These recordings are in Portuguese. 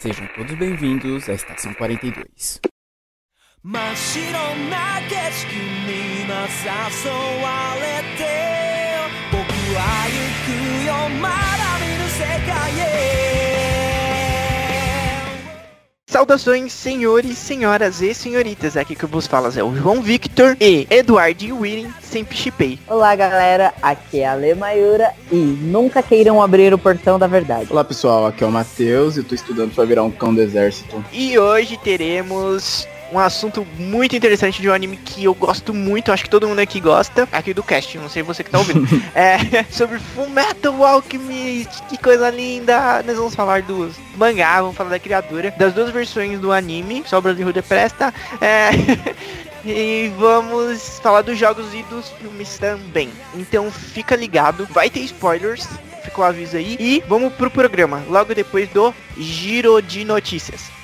Sejam todos bem-vindos à Estação 42. 真っ白な景色に今誘われて僕は行くよまだ見ぬ世界へ Saudações, senhores, senhoras e senhoritas. Aqui que vos fala é o João Victor e Eduardo e William sempre chipei. Olá galera, aqui é a Le Mayura e nunca queiram abrir o portão da verdade. Olá pessoal, aqui é o Matheus e tô estudando pra virar um cão do exército. E hoje teremos um assunto muito interessante de um anime que eu gosto muito, acho que todo mundo aqui gosta, aqui do cast, não sei você que tá ouvindo. é sobre Full Metal Alchemist, que coisa linda! Nós vamos falar dos mangá, vamos falar da criadora, das duas versões do anime, Sobra de Rude Presta, é... E vamos falar dos jogos e dos filmes também. Então fica ligado, vai ter spoilers, ficou o aviso aí. E vamos pro programa, logo depois do Giro de Notícias.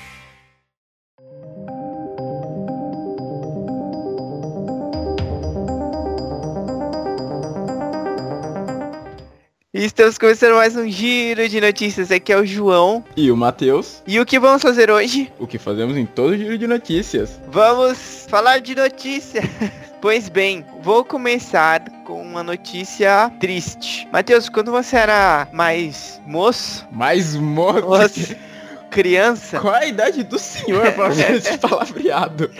E Estamos começando mais um giro de notícias. Aqui é o João. E o Matheus, E o que vamos fazer hoje? o que fazemos em todo giro de notícias. Vamos falar de notícia. Pois bem, vou começar com uma notícia triste. Matheus, quando você era mais moço, Mais moço. moço criança, Qual a idade do senhor fazer esse palavreado?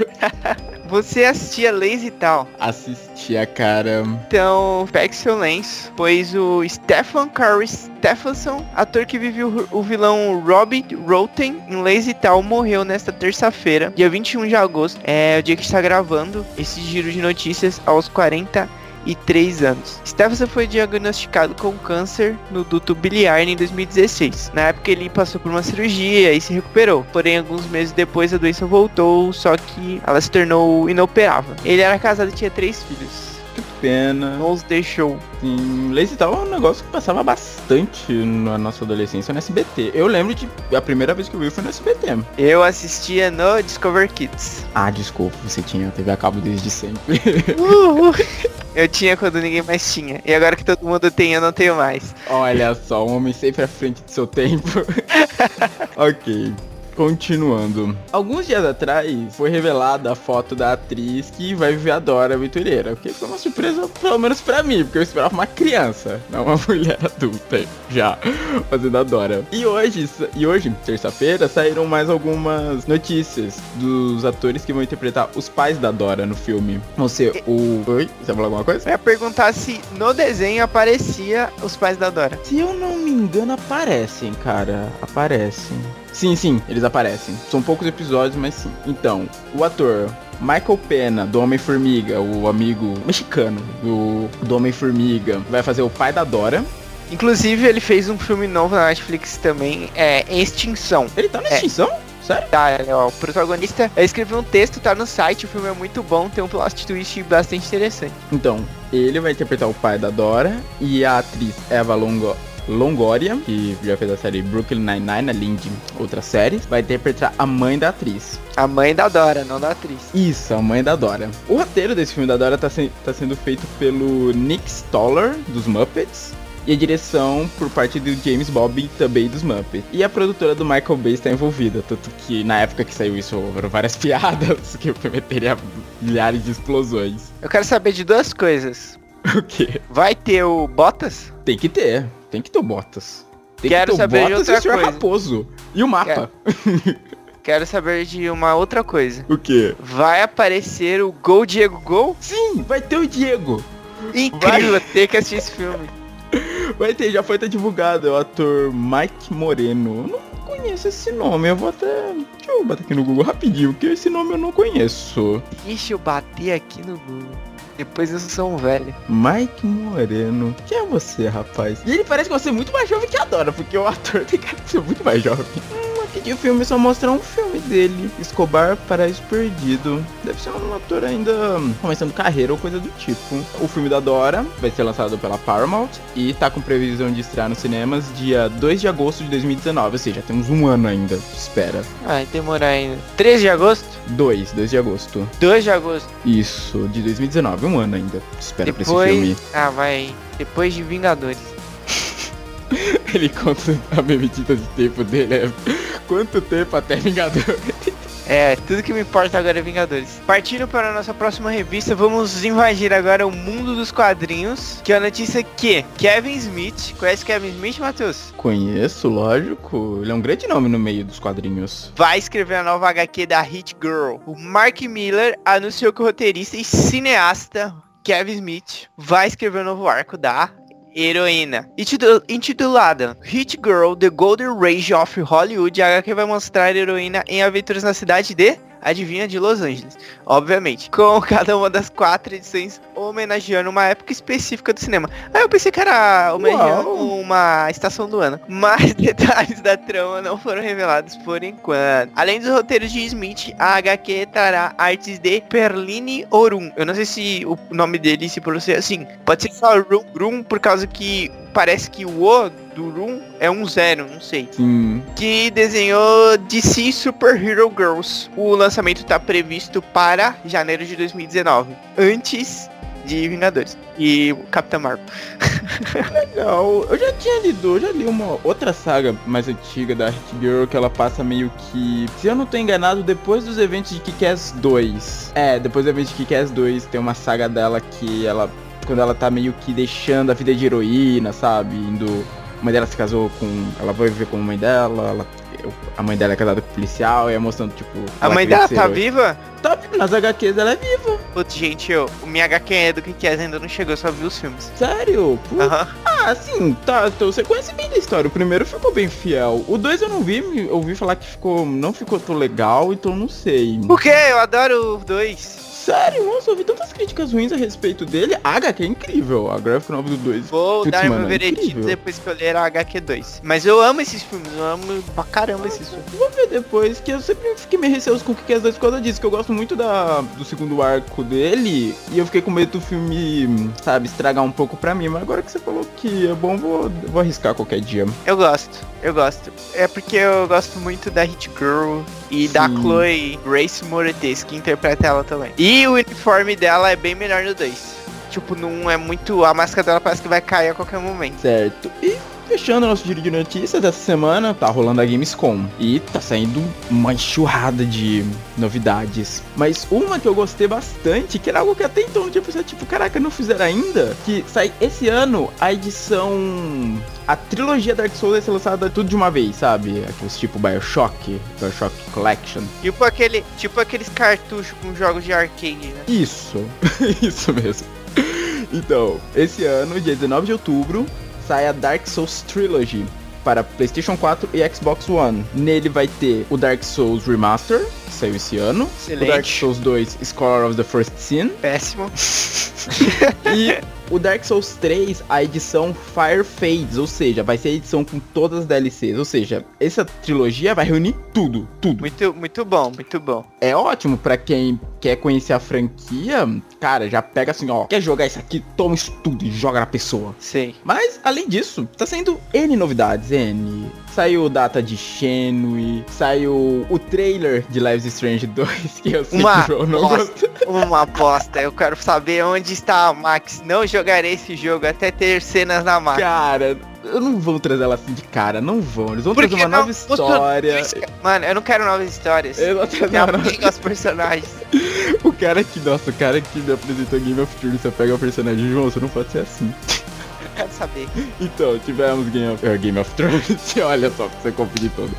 você assistia Lazy Tal. Assistia, cara. Então, pegue seu lenço, pois o Stefan Curry Stephenson, ator que viveu o vilão Robbie Roten em Lazy Tal, morreu nesta terça-feira, dia 21 de agosto. É o dia que está gravando esse giro de notícias aos 43 anos. Stephenson foi diagnosticado com câncer no duto biliar em 2016. Na época ele passou por uma cirurgia e se recuperou. Porém, alguns meses depois a doença voltou, só que ela se tornou inoperável. Ele era casado e tinha três filhos. Pena. Não os deixou. Sim, Lazy Tal é um negócio que passava bastante na nossa adolescência no SBT. Eu lembro de a primeira vez que eu vi foi no SBT. Eu assistia no Discover Kids. Ah, desculpa, você tinha TV a cabo desde sempre. Uhul. Eu tinha quando ninguém mais tinha. E agora que todo mundo tem, eu não tenho mais. Olha só, um homem sempre à frente do seu tempo. ok. Continuando. Alguns dias atrás foi revelada a foto da atriz que vai viver a Dora Aventureira. O que foi uma surpresa, pelo menos pra mim, porque eu esperava uma criança, não uma mulher adulta já fazendo a Dora. E hoje, e hoje, terça-feira, saíram mais algumas notícias dos atores que vão interpretar os pais da Dora no filme. Vão ser o. Oi? Você falou alguma coisa? Eu ia perguntar se no desenho aparecia os pais da Dora. Se eu não me engano, aparecem, cara. Aparecem. Sim, sim, eles aparecem. São poucos episódios, mas sim. Então, o ator Michael Pena, do Homem-Formiga, o amigo mexicano do, do Homem-Formiga, vai fazer o pai da Dora. Inclusive, ele fez um filme novo na Netflix também, é Extinção. Ele tá na É. extinção? Sério? Tá, é, ó, o protagonista escreveu um texto, tá no site, o filme é muito bom, tem um plot twist bastante interessante. Então, ele vai interpretar o pai da Dora e a atriz Eva Longo Longoria, que já fez a série Brooklyn Nine-Nine, além de outras séries, vai interpretar a mãe da atriz. A mãe da Dora, não da atriz. Isso, a mãe da Dora. O roteiro desse filme da Dora tá, se- tá sendo feito pelo Nick Stoller, dos Muppets. E a direção por parte do James Bob, também dos Muppets. E a produtora do Michael Bay está envolvida. Tanto que na época que saiu isso, houveram várias piadas que prometeria milhares de explosões. Eu quero saber de duas coisas. O quê? Vai ter o Bottas? Tem que ter. Tem que ter o Bottas. Tem Quero que ter saber de o Bottas e outra o Sr. coisa. Raposo. E o mapa. Quero saber de uma outra coisa. O quê? Vai aparecer o Gol Diego Gol? Sim, vai ter o Diego. Incrível ter que assistir esse filme. Vai ter, já foi até divulgado, é o ator Mike Moreno. Eu não conheço esse nome, eu vou até. Deixa eu bater aqui no Google rapidinho, porque esse nome eu não conheço. Deixa eu bater aqui no Google. Depois eu sou um velho. Mike Moreno. Quem é você, rapaz? E ele parece que você é muito mais jovem que a Dora, porque o ator tem cara de ser muito mais jovem. Aqui de filme só mostra um filme dele. Escobar Paraíso Perdido. Deve ser um ator ainda começando carreira ou coisa do tipo. O filme da Dora vai ser lançado pela Paramount e tá com previsão de estrear nos cinemas dia 2 de agosto de 2019. Ou seja, temos um ano ainda de espera. Vai demorar ainda. 13 de agosto? 2, 2 de agosto. 2 de agosto. Isso, de 2019. Um ano ainda espera pra esse Depois. filme. Ah, vai. Depois de Vingadores. Ele conta a medida de tempo dele é quanto tempo até Vingador. É, tudo que me importa agora é Vingadores. Partindo para a nossa próxima revista, vamos invadir agora o mundo dos quadrinhos. Que é a notícia que Kevin Smith, conhece Kevin Smith, Matheus? Conheço, lógico. Ele é um grande nome no meio dos quadrinhos. Vai escrever a nova HQ da Hit Girl. O Mark Miller anunciou que o roteirista e cineasta Kevin Smith vai escrever o novo arco da heroína. Intitula- Intitulada Hit Girl, The Golden Rage of Hollywood, a HQ vai mostrar a heroína em aventuras na cidade de, adivinha, de Los Angeles. Obviamente, com cada uma das quatro edições homenageando uma época específica do cinema. Aí eu pensei que era homenageando Uau. uma estação do ano. Mas detalhes da trama não foram revelados por enquanto. Além dos roteiros de Smith, a HQ trará artes de Perline Orum. Eu não sei se o nome dele se pronuncia assim. Pode ser só Rum, Rum por causa que parece que o O do Rum é um zero, não sei Sim. que desenhou DC Super Hero Girls. O lançamento está previsto para janeiro de 2019, antes de Vingadores e Capitã Marvel. Legal. Eu já tinha lido, eu já li uma outra saga mais antiga da Hit Girl que ela passa meio que. Se eu não tô enganado, depois dos eventos de Kick-Ass 2. É, depois do evento de Kick-Ass 2 tem uma saga dela que ela. Quando ela tá meio que deixando a vida de heroína, sabe? Indo. A mãe dela se casou com. Ela vai viver com a mãe dela. Ela, a mãe dela é casada com o policial. E é mostrando, tipo. A mãe dela tá viva? Tá viva. Nas HQs ela é viva. Putz, gente, eu, o minha HQ é do que que ainda não chegou, só vi os filmes. Sério? Aham. Ah, sim, tá. Então você conhece bem da história. O primeiro ficou bem fiel. O dois eu não vi, ouvi falar que ficou. não ficou tão legal, então não sei. Por quê? Eu adoro os dois. Sério, nossa, eu ouvi tantas críticas ruins a respeito dele. A HQ é incrível, a graphic novel do 2. Vou Putz, dar meu mano, é veredito incrível. depois que eu ler a HQ 2. Mas eu amo esses filmes, eu amo pra caramba esses filmes. Vou ver depois, que eu sempre fiquei meio receoso com o que é as dois por causa disso, que eu gosto muito da, do segundo arco dele, e eu fiquei com medo do filme, sabe, estragar um pouco pra mim, mas agora que você falou que é bom, vou, vou arriscar qualquer dia. Eu gosto, eu gosto. É porque eu gosto muito da Hit Girl e da Sim. Chloe Grace Moretz, que interpreta ela também. E o uniforme dela é bem melhor no 2. Tipo, não é muito. A máscara dela parece que vai cair a qualquer momento. Certo. E fechando nosso giro de notícias dessa semana, tá rolando a Gamescom. E tá saindo uma enxurrada de novidades. Mas uma que eu gostei bastante, que era algo que até então não tinha pensado, tipo, caraca, não fizeram ainda. Que sai esse ano a edição. A trilogia Dark Souls vai ser lançada tudo de uma vez, sabe? Aqueles tipo Bioshock, Bioshock Collection. Tipo, aquele, tipo aqueles cartuchos com jogos de arcade, né? Isso, isso mesmo. Então, esse ano, dia 19 de outubro, sai a Dark Souls Trilogy para PlayStation 4 e Xbox One. Nele vai ter o Dark Souls Remaster, que saiu esse ano, o Dark Excelente. Souls 2 Scholar of the First Sin Péssimo. e o Dark Souls 3, a edição Fire Fades, ou seja, vai ser a edição com todas as DLCs, ou seja, essa trilogia vai reunir tudo, tudo. Muito, muito bom, muito bom. É ótimo pra quem quer conhecer a franquia, cara, já pega assim, ó, quer jogar isso aqui, toma isso tudo e joga na pessoa. Sei. Mas, além disso, tá saindo N novidades, N. Saiu data de Shenmue, saiu o trailer de Lives Strange 2, que eu sei Uma que o João não bosta. gosta. Uma bosta. Eu quero saber onde está a Max. Não jogarei esse jogo até ter cenas na Max. Cara, eu não vou trazer ela assim de cara, não vão. Eles vão Por trazer uma não? nova história. Mano, eu não quero novas histórias. Eu uma nova... apega aos personagens. O cara que, nossa, o cara que me apresentou Game of Thrones, você pega o personagem, João, você não pode ser assim. Quero saber. Então, tivemos Game of, eh, Game of Thrones, olha só pra você conferir todo.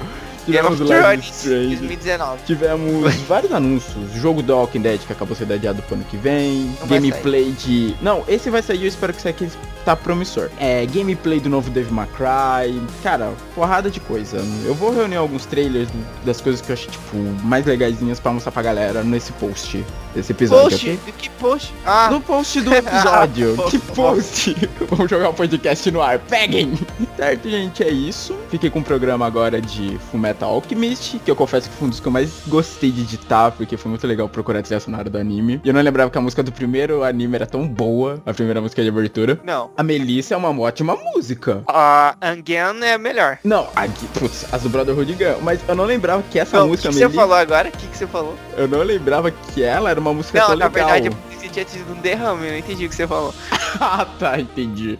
Game of Thrones Strange. 2019. Tivemos vários anúncios. Jogo do Walking Dead que acabou sendo adiado pro ano que vem. Não gameplay de. Não, esse vai sair, eu espero que isso aqui tá promissor. É, gameplay do novo Devil May Cry. Cara, porrada de coisa. Eu vou reunir alguns trailers das coisas que eu achei, tipo, mais legaisinhas pra mostrar pra galera nesse post desse episódio. Post? ok? Do que post? Ah, No post do episódio. Ah, que post? Vamos jogar o podcast no ar. Peguem! Certo, gente, é isso. Fiquei com um programa agora de Fullmetal Alchemist, que eu confesso que foi um dos que eu mais gostei de editar, porque foi muito legal procurar a trilha sonora do anime. E eu não lembrava que a música do primeiro anime era tão boa, a primeira música de abertura. não. A Melissa é uma ótima música. A Angan é melhor. Não, a, putz, as do Brotherhood Gun, mas eu não lembrava que essa Não, o que, música que você Melissa, falou agora? O que, que você falou? eu não lembrava que ela era uma música Não, tão na legal. verdade, você tinha tido um derrame, eu não entendi o que você falou. ah, tá, entendi.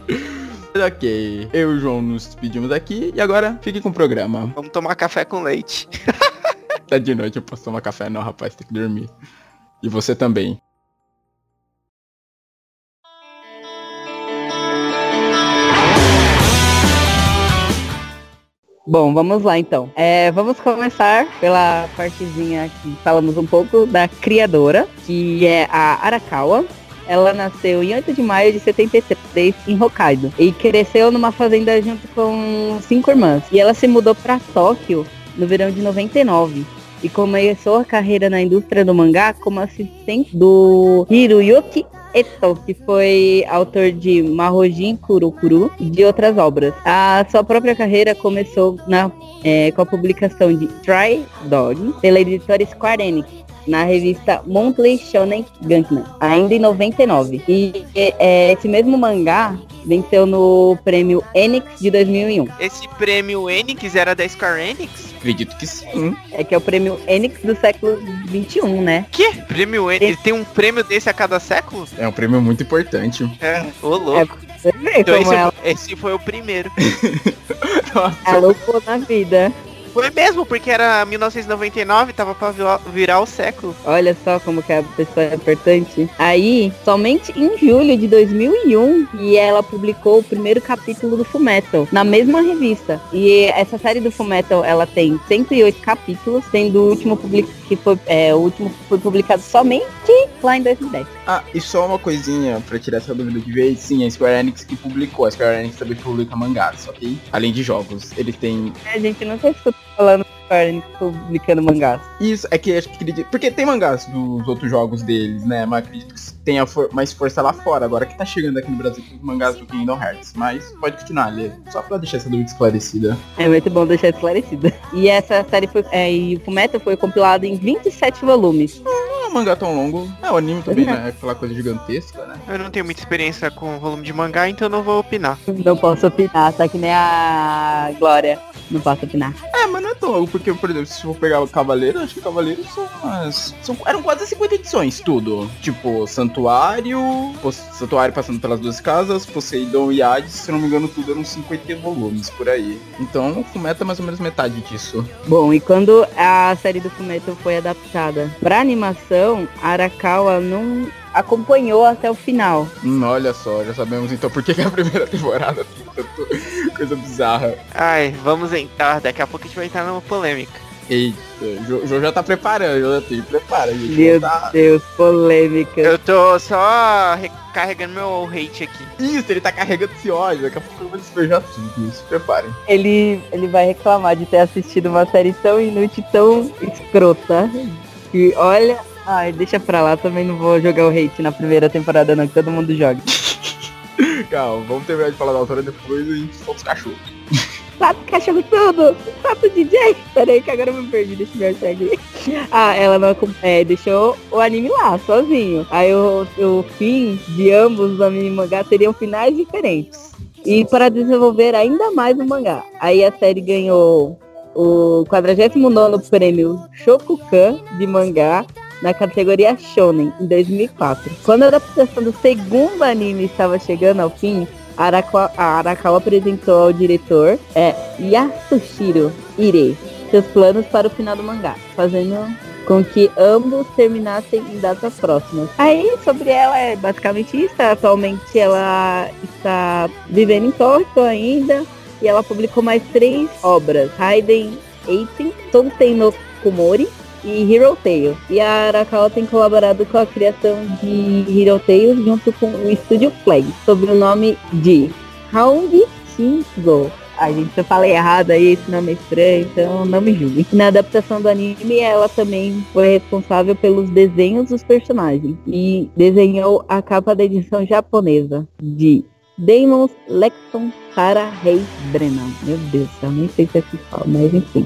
Ok, eu e o João nos despedimos aqui e agora fique com o programa. Vamos tomar café com leite. Tá de noite, eu posso tomar café? Não, rapaz, tem que dormir. E você também. Bom, vamos lá então. É, vamos começar pela partezinha que falamos um pouco da criadora, que é a Arakawa. Ela nasceu em 8 de maio de 73 em Hokkaido e cresceu numa fazenda junto com cinco irmãs. E ela se mudou para Tóquio no verão de 99 e começou a carreira na indústria do mangá como assistente do Hiroyuki Eto, que foi autor de Mahojin Kurokuru e de outras obras. A sua própria carreira começou na, é, com a publicação de Try Dog pela editora Square Enix na revista Monthly Shonen Gunman, ainda em 99. E é, esse mesmo mangá venceu no prêmio Enix de 2001. Esse prêmio Enix era da Square Enix? Acredito que sim. É que é o prêmio Enix do século 21, né? Que? Prêmio Enix? Ele tem um prêmio desse a cada século? É um prêmio muito importante. É, ô louco. Vê Então esse, ela esse foi o primeiro. Nossa. é na vida. Foi mesmo, porque era 1999, tava pra virar, o século. Olha só como que a pessoa é importante. Aí, somente em julho de 2001, e ela publicou o primeiro capítulo do Fullmetal, na mesma revista. E essa série do Fullmetal, ela tem 108 capítulos, sendo o último public... que foi, é, o último foi publicado somente lá em 2010. Ah, e só uma coisinha pra tirar essa dúvida de vez. Sim, a Square Enix que publicou. A Square Enix também publica mangás, ok? Além de jogos. Ele tem É, gente, não sei se eu tô falando Square Enix publicando mangás. Isso, é que acho que acredito. Porque tem mangás dos outros jogos deles, né? Mas acredito que tenha for- mais força lá fora. Agora que tá chegando aqui no Brasil com os mangás do Kingdom Hearts. Mas pode continuar, Lê. Só pra deixar essa dúvida esclarecida. É muito bom deixar esclarecida. E essa série foi. É, e o Fullmetal foi compilado em 27 volumes. Não é um mangá tão longo. É, o anime também, né? É aquela coisa gigantesca, né? Eu não tenho muita experiência com volume de mangá, então eu não vou opinar. Não posso opinar, tá que nem a Glória. Não posso opinar. É, mas não é tão longo, porque, por exemplo, se for pegar o Cavaleiro, acho que o Cavaleiro são umas. São, eram quase 50 edições, tudo. Tipo, Santuário, Santuário passando pelas duas casas, Poseidon e Hades, se não me engano, tudo eram 50 volumes por aí. Então, o Fumeta é mais ou menos metade disso. Bom, e quando a série do Fullmetal foi adaptada pra animação, a Arakawa não acompanhou até o final. Hum, olha só, já sabemos então por que, que a primeira temporada tem tanta coisa bizarra. Ai, vamos entrar, daqui a pouco a gente vai entrar numa polêmica. Eita, o Jo- João já tá preparando, já tem, prepara, gente. Meu Tá... Deus, polêmica. Eu tô só recarregando meu hate aqui. Isso, ele tá carregando esse ódio, daqui a pouco eu vou despejar tudo, se preparem. Ele, ele vai reclamar de ter assistido uma série tão inútil, tão escrota. E olha. Ai, deixa pra lá, também não vou jogar o hate na primeira temporada não, que todo mundo joga. Calma, vamos terminar de falar da autora depois e a gente solta os cachorros. Sabe cachorro tudo! Sabe o DJ? Peraí que agora eu me perdi desse hashtag. Ah, ela não é, deixou o anime lá, sozinho. Aí o, o fim de ambos os anime e mangá teriam finais diferentes. E para desenvolver ainda mais o mangá. Aí a série ganhou o 49 prêmio Shokukan de mangá na categoria Shonen em 2004. Quando a adaptação do segundo anime estava chegando ao fim, Arakawa, a Arakawa apresentou ao diretor é, Yasushiro Ire seus planos para o final do mangá, fazendo com que ambos terminassem em datas próximas. Aí, sobre ela, é basicamente isso. Atualmente, ela está vivendo em Tóquio ainda e ela publicou mais três obras: Raiden Eighteen, Touten no Kumori e Hero Tail. E a Arakawa tem colaborado com a criação de Hero Tail junto com o estúdio Flag, sob o nome de Round Shingo. Ai, gente, se eu falei errado aí, esse nome é estranho, então não me julguem. Na adaptação do anime, ela também foi responsável pelos desenhos dos personagens e desenhou a capa da edição japonesa de Demons Lexon Para Rei Brennan. Meu Deus, eu nem sei se é assim que fala, mas enfim.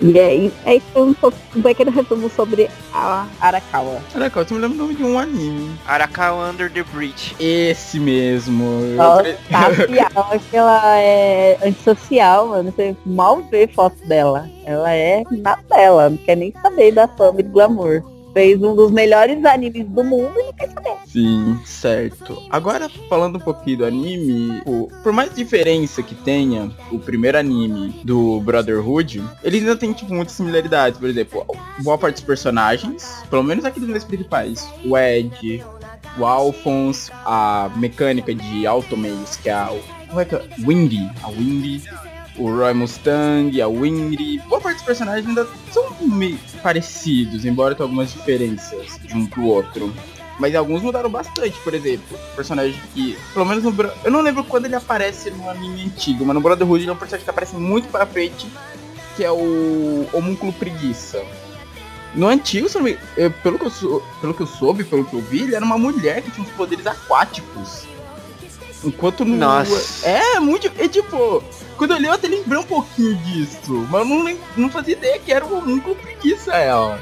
E aí, aí foi um, pouco, um pequeno resumo sobre a Arakawa. Caraca, eu me lembro o nome de um anime. Arakawa Under the Bridge. Esse mesmo. Nossa, tá ela é antissocial, mano. Você mal vê foto dela. Ela é na tela, não quer nem saber da fama e do glamour. Fez um dos melhores animes do mundo e quer saber. Sim, certo. Agora, falando um pouquinho do anime, o- por mais diferença que tenha o primeiro anime do Brotherhood, ele ainda tem, tipo, muitas similaridades. Por exemplo, boa parte dos personagens, pelo menos aqueles dois principais, o Ed, o Alphonse, a mecânica de Automaze, que é a... Como é que é? Windy. A Windy. O Roy Mustang, a Winry. Boa parte dos personagens ainda são meio parecidos, embora tenha algumas diferenças de um pro outro. Mas alguns mudaram bastante, por exemplo, o personagem que, pelo menos no Eu não lembro quando ele aparece no anime antigo, mas no Brotherhood ele é um personagem que aparece muito pra frente, que é o Homúnculo Preguiça. No antigo, pelo, que eu pelo que eu soube, pelo que eu vi, ele era uma mulher que tinha uns poderes aquáticos. Enquanto no. Nossa. É, muito. É tipo. Quando eu li, eu até lembrei um pouquinho disso. Mas eu não, não fazia ideia que era o homúnculo preguiça ela.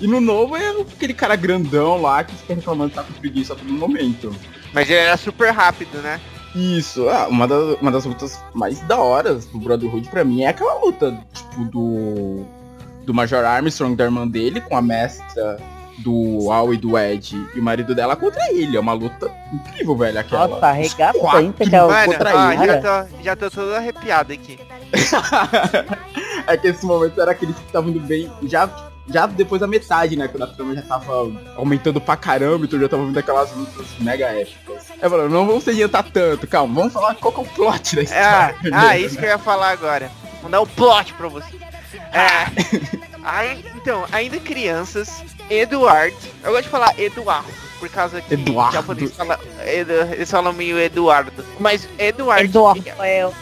E no novo é aquele cara grandão lá que fica reclamando que tá com preguiça a todo momento. Mas ele era super rápido, né? Isso, ah, uma, das, uma das lutas mais da horas do Brotherhood pra mim é aquela luta, tipo, do. Do Major Armstrong, da irmã dele, com a mestra do Al e do Ed e o marido dela contra ele. É uma luta incrível, velho, aquela. Nossa, arregaçante aquela Mano, contra ó, ele. já, tô, já tô todo arrepiado aqui. é que esse momento era aqueles que estavam indo bem. Já, já depois da metade, né? Quando a trama já tava aumentando pra caramba, então já tava vindo aquelas lutas mega épicas. É, mano, não vamos se adiantar tanto, calma, vamos falar qual que é o plot da Ah, história. ah, isso que eu ia falar agora. Vou dar o plot pra você. É. Aí, então, ainda crianças, Eduardo. Eu gosto de falar Eduardo, por causa que Eduardo. japonês fala, Edu, eles falam meio Eduardo. Mas Eduardo. Eduardo.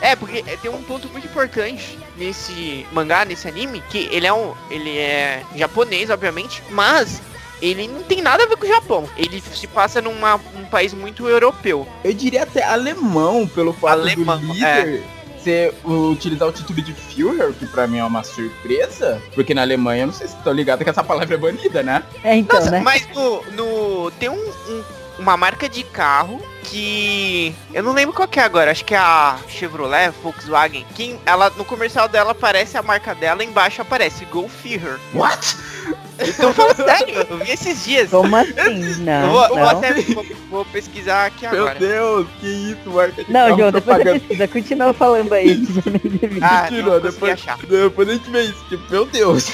É, porque tem um ponto muito importante nesse mangá, nesse anime, que ele é um. Ele é japonês, obviamente, mas ele não tem nada a ver com o Japão. Ele se passa num país muito europeu. Eu diria até alemão, pelo fato Alemão, do líder ser, utilizar o título de Führer, que pra mim é uma surpresa, porque na Alemanha, eu não sei se estão ligados que essa palavra é banida, né? É, então, Nossa, né? mas no, no tem um, um- uma marca de carro que eu não lembro qual que é agora, acho que é a Chevrolet, Volkswagen. Que ela no comercial dela aparece a marca dela, embaixo aparece Go Führer. What? Tô falando sério, eu vi esses dias. Como assim? Eu Não, vou, eu vou não. até vou, vou pesquisar aqui Meu agora. Deus, que isso, marca de Não, carro João, depois você pesquisa. Continua falando aí. Ah, Continua, não depois, achar. depois a gente vê isso, tipo, meu Deus.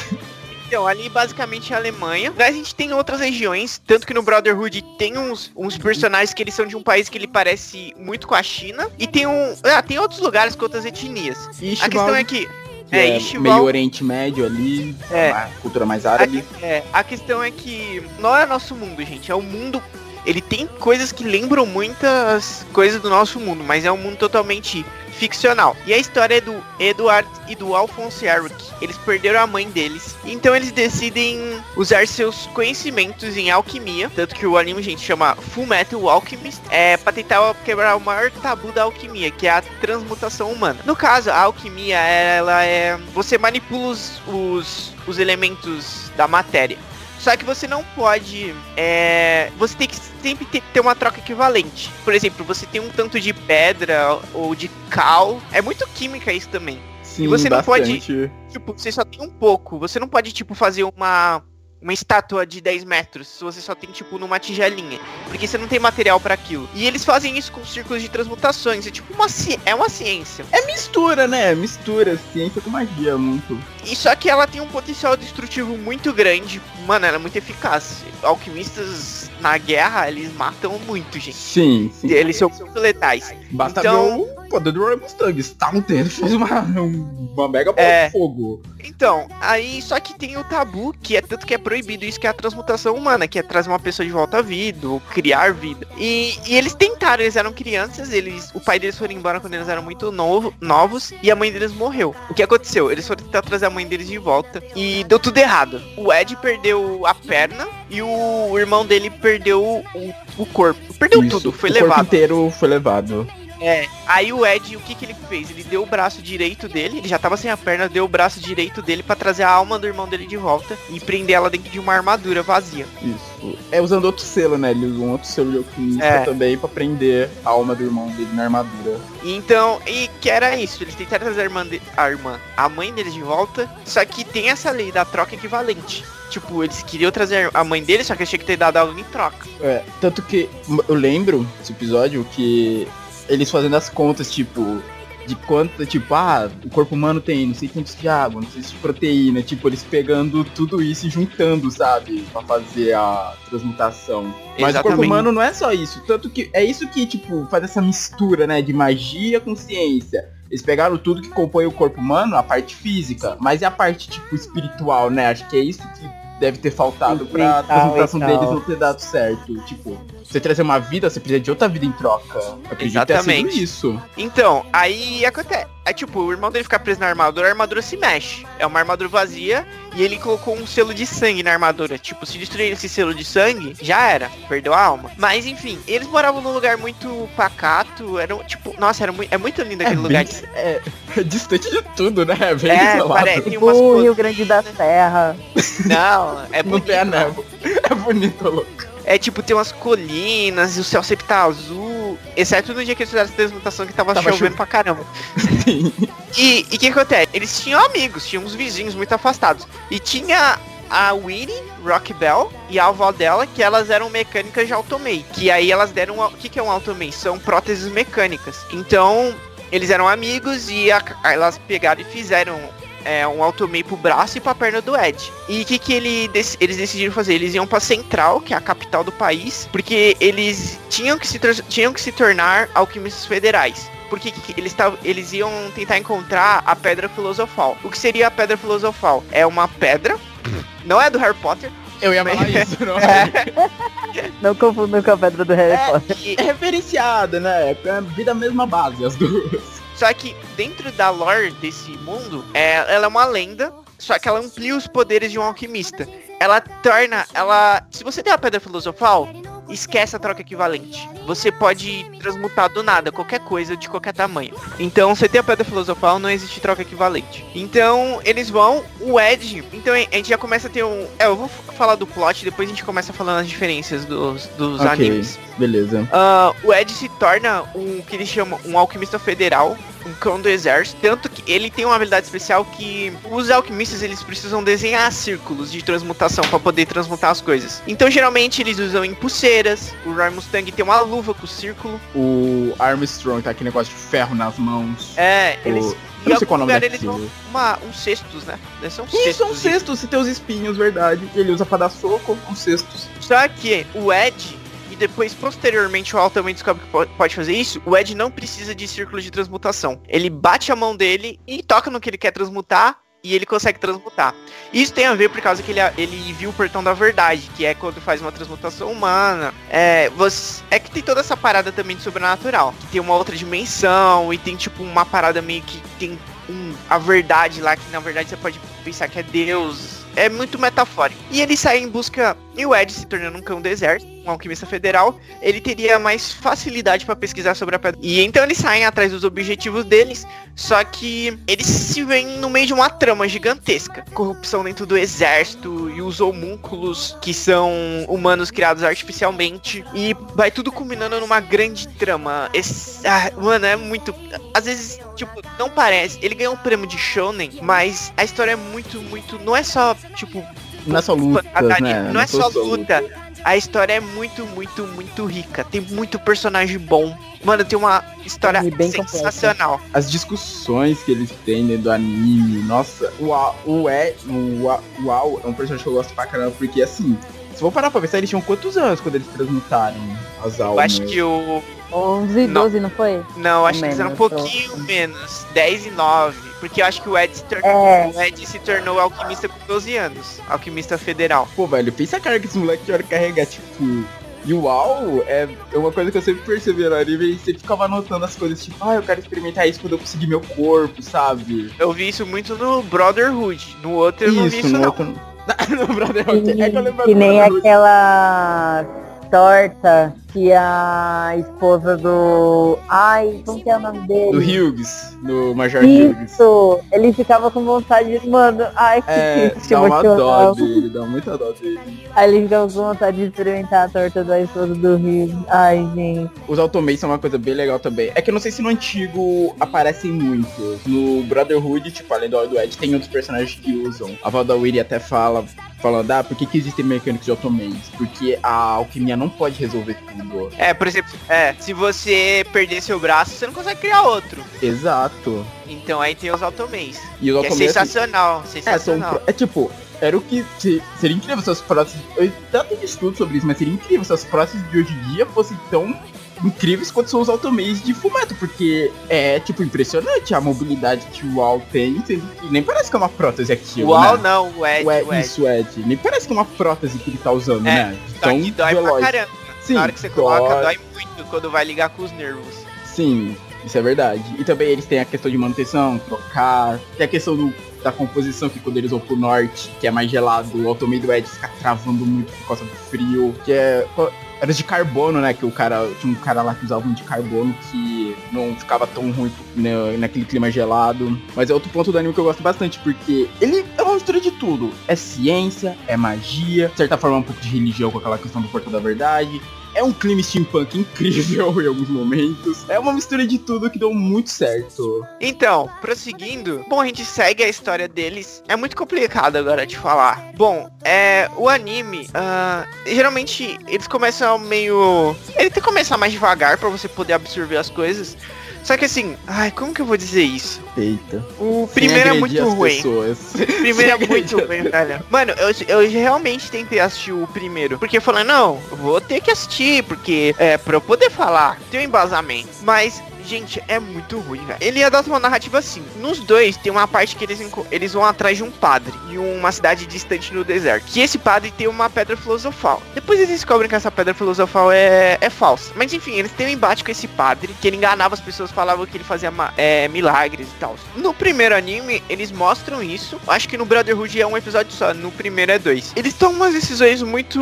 Então, ali basicamente é a Alemanha. Mas a gente tem outras regiões, tanto que no Brotherhood tem uns, uns personagens que eles são de um país que ele parece muito com a China. E tem um. Ah, tem outros lugares com outras etnias. A questão é que. que É, é Ishval- meio Oriente Médio ali, É. cultura mais A, árabe. é, a questão é que não é nosso mundo, gente. É um mundo. Ele tem coisas que lembram muitas coisas do nosso mundo, mas é um mundo totalmente ficcional. E a história é do Edward e do Alphonse Eric. Eles perderam a mãe deles. Então eles decidem usar seus conhecimentos em alquimia. Tanto que o anime, gente, chama Full Metal Alchemist. É pra tentar quebrar o maior tabu da alquimia, que é a transmutação humana. No caso, a alquimia, ela é. Você manipula os, os, os elementos da matéria. Só que você não pode. É, você tem que sempre ter, ter uma troca equivalente. Por exemplo, você tem um tanto de pedra ou de cal. É muito química isso também. Sim, você não pode- bastante. Tipo, você só tem um pouco. Você não pode, tipo, fazer uma. Uma estátua de 10 metros, se você só tem, tipo, numa tigelinha. Porque você não tem material pra aquilo. E eles fazem isso com círculos de transmutações. É tipo uma, ci- é uma ciência. É mistura, né? Mistura ciência com magia, muito. E só que ela tem um potencial destrutivo muito grande. Mano, ela é muito eficaz. Alquimistas na guerra, eles matam muito, gente. Sim, sim. Eles são muito letais. Basta Então- poder do Roy Mustang. Stalter ele fez uma, um- uma mega bola É. de fogo. Então, aí só que tem o tabu, que é tanto que é proibido isso, que é a transmutação humana, que é trazer uma pessoa de volta à vida, ou criar vida. E, e eles tentaram, eles eram crianças, eles, o pai deles foi embora quando eles eram muito novo, novos, e a mãe deles morreu. O que aconteceu? Eles foram tentar trazer a mãe deles de volta, e deu tudo errado. O Ed perdeu a perna, e o irmão dele perdeu o, o corpo. Perdeu Isso, tudo, foi o corpo levado. inteiro foi levado. É, aí o Ed, o que que ele fez? Ele deu o braço direito dele, ele já tava sem a perna, deu o braço direito dele pra trazer a alma do irmão dele de volta e prender ela dentro de uma armadura vazia. Isso. É usando outro selo, né? Ele usou um outro selo de alquimista É. também pra prender a alma do irmão dele na armadura. Então, e que era isso, eles tentaram trazer a irmã, de- a irmã, a mãe deles de volta, só que tem essa lei da troca equivalente. Tipo, eles queriam trazer a mãe deles, só que eles tinham que ter dado algo em troca. É, tanto que eu lembro desse episódio que eles fazendo as contas, tipo, de quanto, tipo, ah, o corpo humano tem não sei quantos de água, não sei se de proteína, tipo, eles pegando tudo isso e juntando, sabe, pra fazer a transmutação. Mas o corpo Exatamente. humano não é só isso, tanto que é isso que, tipo, faz essa mistura, né, de magia com ciência. Eles pegaram tudo que compõe o corpo humano, a parte física, mas e a parte, tipo, espiritual, né? Acho que é isso que deve ter faltado pra Mental e transmutação tal. deles não ter dado certo. Tipo, você trazer uma vida, você precisa de outra vida em troca. Acredito Exatamente. isso. Então, aí acontece. É tipo, o irmão dele fica preso na armadura, a armadura se mexe. É uma armadura vazia e ele colocou um selo de sangue na armadura. Tipo, se destruir esse selo de sangue, já era. Perdeu a alma. Mas enfim, eles moravam num lugar muito pacato. Era tipo, nossa, era muito, é muito lindo aquele é, lugar. bem, é, é distante de tudo, né? É bem É, isolado. parece, tem umas O coisas. Rio Grande da Serra. Não, é Não bonito. tem a névoa. É bonito, louco. É tipo, tem umas colinas e o céu sempre tá azul. Exceto no dia que eles fizeram essa transmutação que tava, Tava chovendo cho- pra caramba. E o que acontece? Eles tinham amigos, tinham uns vizinhos muito afastados. E tinha a Winnie, Rock Bell e a avó dela, que elas eram mecânicas de Automei. Que aí elas deram. O que, que é um Automei? São próteses mecânicas. Então, eles eram amigos e a- elas pegaram e fizeram. É, um Automei pro braço e pra perna do Ed. E o que, que ele dec- eles decidiram fazer? Eles iam pra Central, que é a capital do país, porque eles tinham que se, tinham que se tornar alquimistas federais porque que- que eles, eles iam tentar encontrar a pedra filosofal. O que seria a pedra filosofal? É uma pedra, não é do Harry Potter, Eu ia falar isso, não é? Não confunda com a pedra do Harry é, Potter. É referenciada, né? É vida mesma base, as duas. Só que dentro da lore desse mundo, é, ela é uma lenda, só que ela amplia os poderes de um alquimista. Ela torna, ela, se você tem a pedra filosofal, esquece a troca equivalente. Você pode transmutar do nada qualquer coisa de qualquer tamanho. Então, você tem a pedra filosofal, não existe troca equivalente. Então, eles vão, o Ed, então a gente já começa a ter um, é, eu vou falar do plot, depois a gente começa falando as diferenças dos, dos Ok. animes. Beleza. Ah, o Ed se torna um que eles chamam um alquimista federal, um cão do exército, tanto que ele tem uma habilidade especial que os alquimistas eles precisam desenhar círculos de transmutação para poder transmutar as coisas. Então geralmente eles usam em pulseiras. O Roy Mustang tem uma luva com círculo. O Armstrong tá aquele negócio de ferro nas mãos. É, eles O- em Eu não sei qual é o nome eles vão uma uns cestos, né? Eles São Isso, cestos. um cesto, você tem os espinhos, verdade. Ele usa pra dar soco, um cestos. Só que o Ed, depois posteriormente o Al também descobre que po- pode fazer isso, o Ed não precisa de círculo de transmutação. Ele bate a mão dele e toca no que ele quer transmutar e ele consegue transmutar. Isso tem a ver por causa que ele, ele viu o portão da verdade, que é quando faz uma transmutação humana. É, você, é que tem toda essa parada também de sobrenatural. Que tem uma outra dimensão e tem tipo uma parada meio que tem um, a verdade lá, que na verdade você pode pensar que é Deus. É muito metafórico. E ele sai em busca. E o Ed se tornando um cão do exército, um alquimista federal, ele teria mais facilidade pra pesquisar sobre a pedra. E então eles saem atrás dos objetivos deles, só que eles se veem no meio de uma trama gigantesca. Corrupção dentro do exército e os homúnculos, que são humanos criados artificialmente. E vai tudo culminando numa grande trama. Esse, ah, mano, é muito. Às vezes, tipo, não parece. Ele ganhou um prêmio de Shonen, mas a história é muito, muito. Não é só, tipo, Não é só pancadaria, né? não é só só luta. A história é muito, muito, muito rica. Tem muito personagem bom. Mano, tem uma história bem completa. sensacional. As discussões que eles têm dentro do anime, nossa, o o, e, o, o é um personagem que eu gosto pra caramba, porque assim, se for parar pra pensar, eles tinham quantos anos quando eles transmutaram as almas? Eu acho que o. 11, Não. 12, não foi? Não, acho que eles eram um Menos, pouquinho menos. 10 e 9. Porque eu acho que o Ed se tornou. É. O Ed se tornou alquimista com 12 anos. Alquimista federal. Pô, velho, pensa a cara que esse moleque tinha hora carregar, tipo. E o UAU é, é uma coisa que eu sempre percebi no anime e sempre ficava anotando as coisas, tipo, ah, eu quero experimentar isso quando eu conseguir meu corpo, sabe? Eu vi isso muito no Brotherhood. No outro eu não vi isso, no não. outro. no Brotherhood. É que eu lembro que do nem aquela torta que a esposa do. Ai, como que é o nome dele? Do Hughes, do Major Hughes. Isso! Ele ficava com vontade de. Mano, ai, que É, triste, dá uma dó dele, dá muita dó dele. Aí ele ficava com vontade de experimentar a torta da esposa do Rio. Ai, gente. Os automates são uma coisa bem legal também. É que eu não sei se no antigo aparecem muito. No Brotherhood, tipo, além do do Ed, tem outros personagens que usam. A Valdawiri até fala, falando, ah, por que, que existem mecânicos de automates? Porque a alquimia não pode resolver tudo. É, por exemplo, é, se você perder seu braço, você não consegue criar outro. Exato. Então aí tem os automates. E os é automates... sensacional, É, são, sensacional. pro- é tipo, era o que. se- seria incrível se as próteses. Eu já tenho estudo sobre isso, mas seria incrível se as próteses de hoje em dia fossem tão incríveis quanto são os automates de fumeto, porque é, tipo, impressionante a mobilidade que o Al tem, nem parece que é uma prótese aquilo, Uau, né? não, o Ed, O Ed, o Ed. isso, Ed. Nem parece que é uma prótese que ele tá usando, É, né? De Só tão que dói pra caramba. Sim, Na hora que você coloca, dói. dói muito quando vai ligar com os nervos. Sim, isso é verdade. E também eles têm a questão de manutenção, trocar. Tem a questão do- da composição, que quando eles vão pro norte, que é mais gelado, o Automate do Ed fica travando muito por causa do frio. Que é. Era de carbono, né? Que o cara. Tinha um cara lá que usava um de carbono que não ficava tão ruim né, naquele clima gelado. Mas é outro ponto do anime que eu gosto bastante, porque ele é uma mistura de tudo. É ciência, é magia, de certa forma um pouco de religião com aquela questão do Porto da Verdade. É um clima steampunk incrível em alguns momentos. É uma mistura de tudo que deu muito certo. Então, prosseguindo, bom, a gente segue a história deles. É muito complicado agora de falar. Bom, é o anime, ah, geralmente eles começam meio, ele tem que começar mais devagar pra você poder absorver as coisas. Só que assim, ai, como que eu vou dizer isso? Eita. O primeiro é muito ruim. O primeiro é muito ruim, velho. Mano, eu, eu realmente tentei assistir o primeiro. Porque eu falei, não, vou ter que assistir, porque é pra eu poder falar, tem um embasamento. Mas, gente, é muito ruim, velho. Ele adota uma narrativa assim. Nos dois, tem uma parte que eles, eles vão atrás de um padre em uma cidade distante no deserto. Que esse padre tem uma pedra filosofal. Depois eles descobrem que essa pedra filosofal é, é falsa. Mas enfim, eles têm um embate com esse padre, que ele enganava as pessoas, falavam que ele fazia é, milagres e tal. No primeiro anime, eles mostram isso. Acho que no Brotherhood é um episódio só, no primeiro é dois. Eles tomam umas decisões muito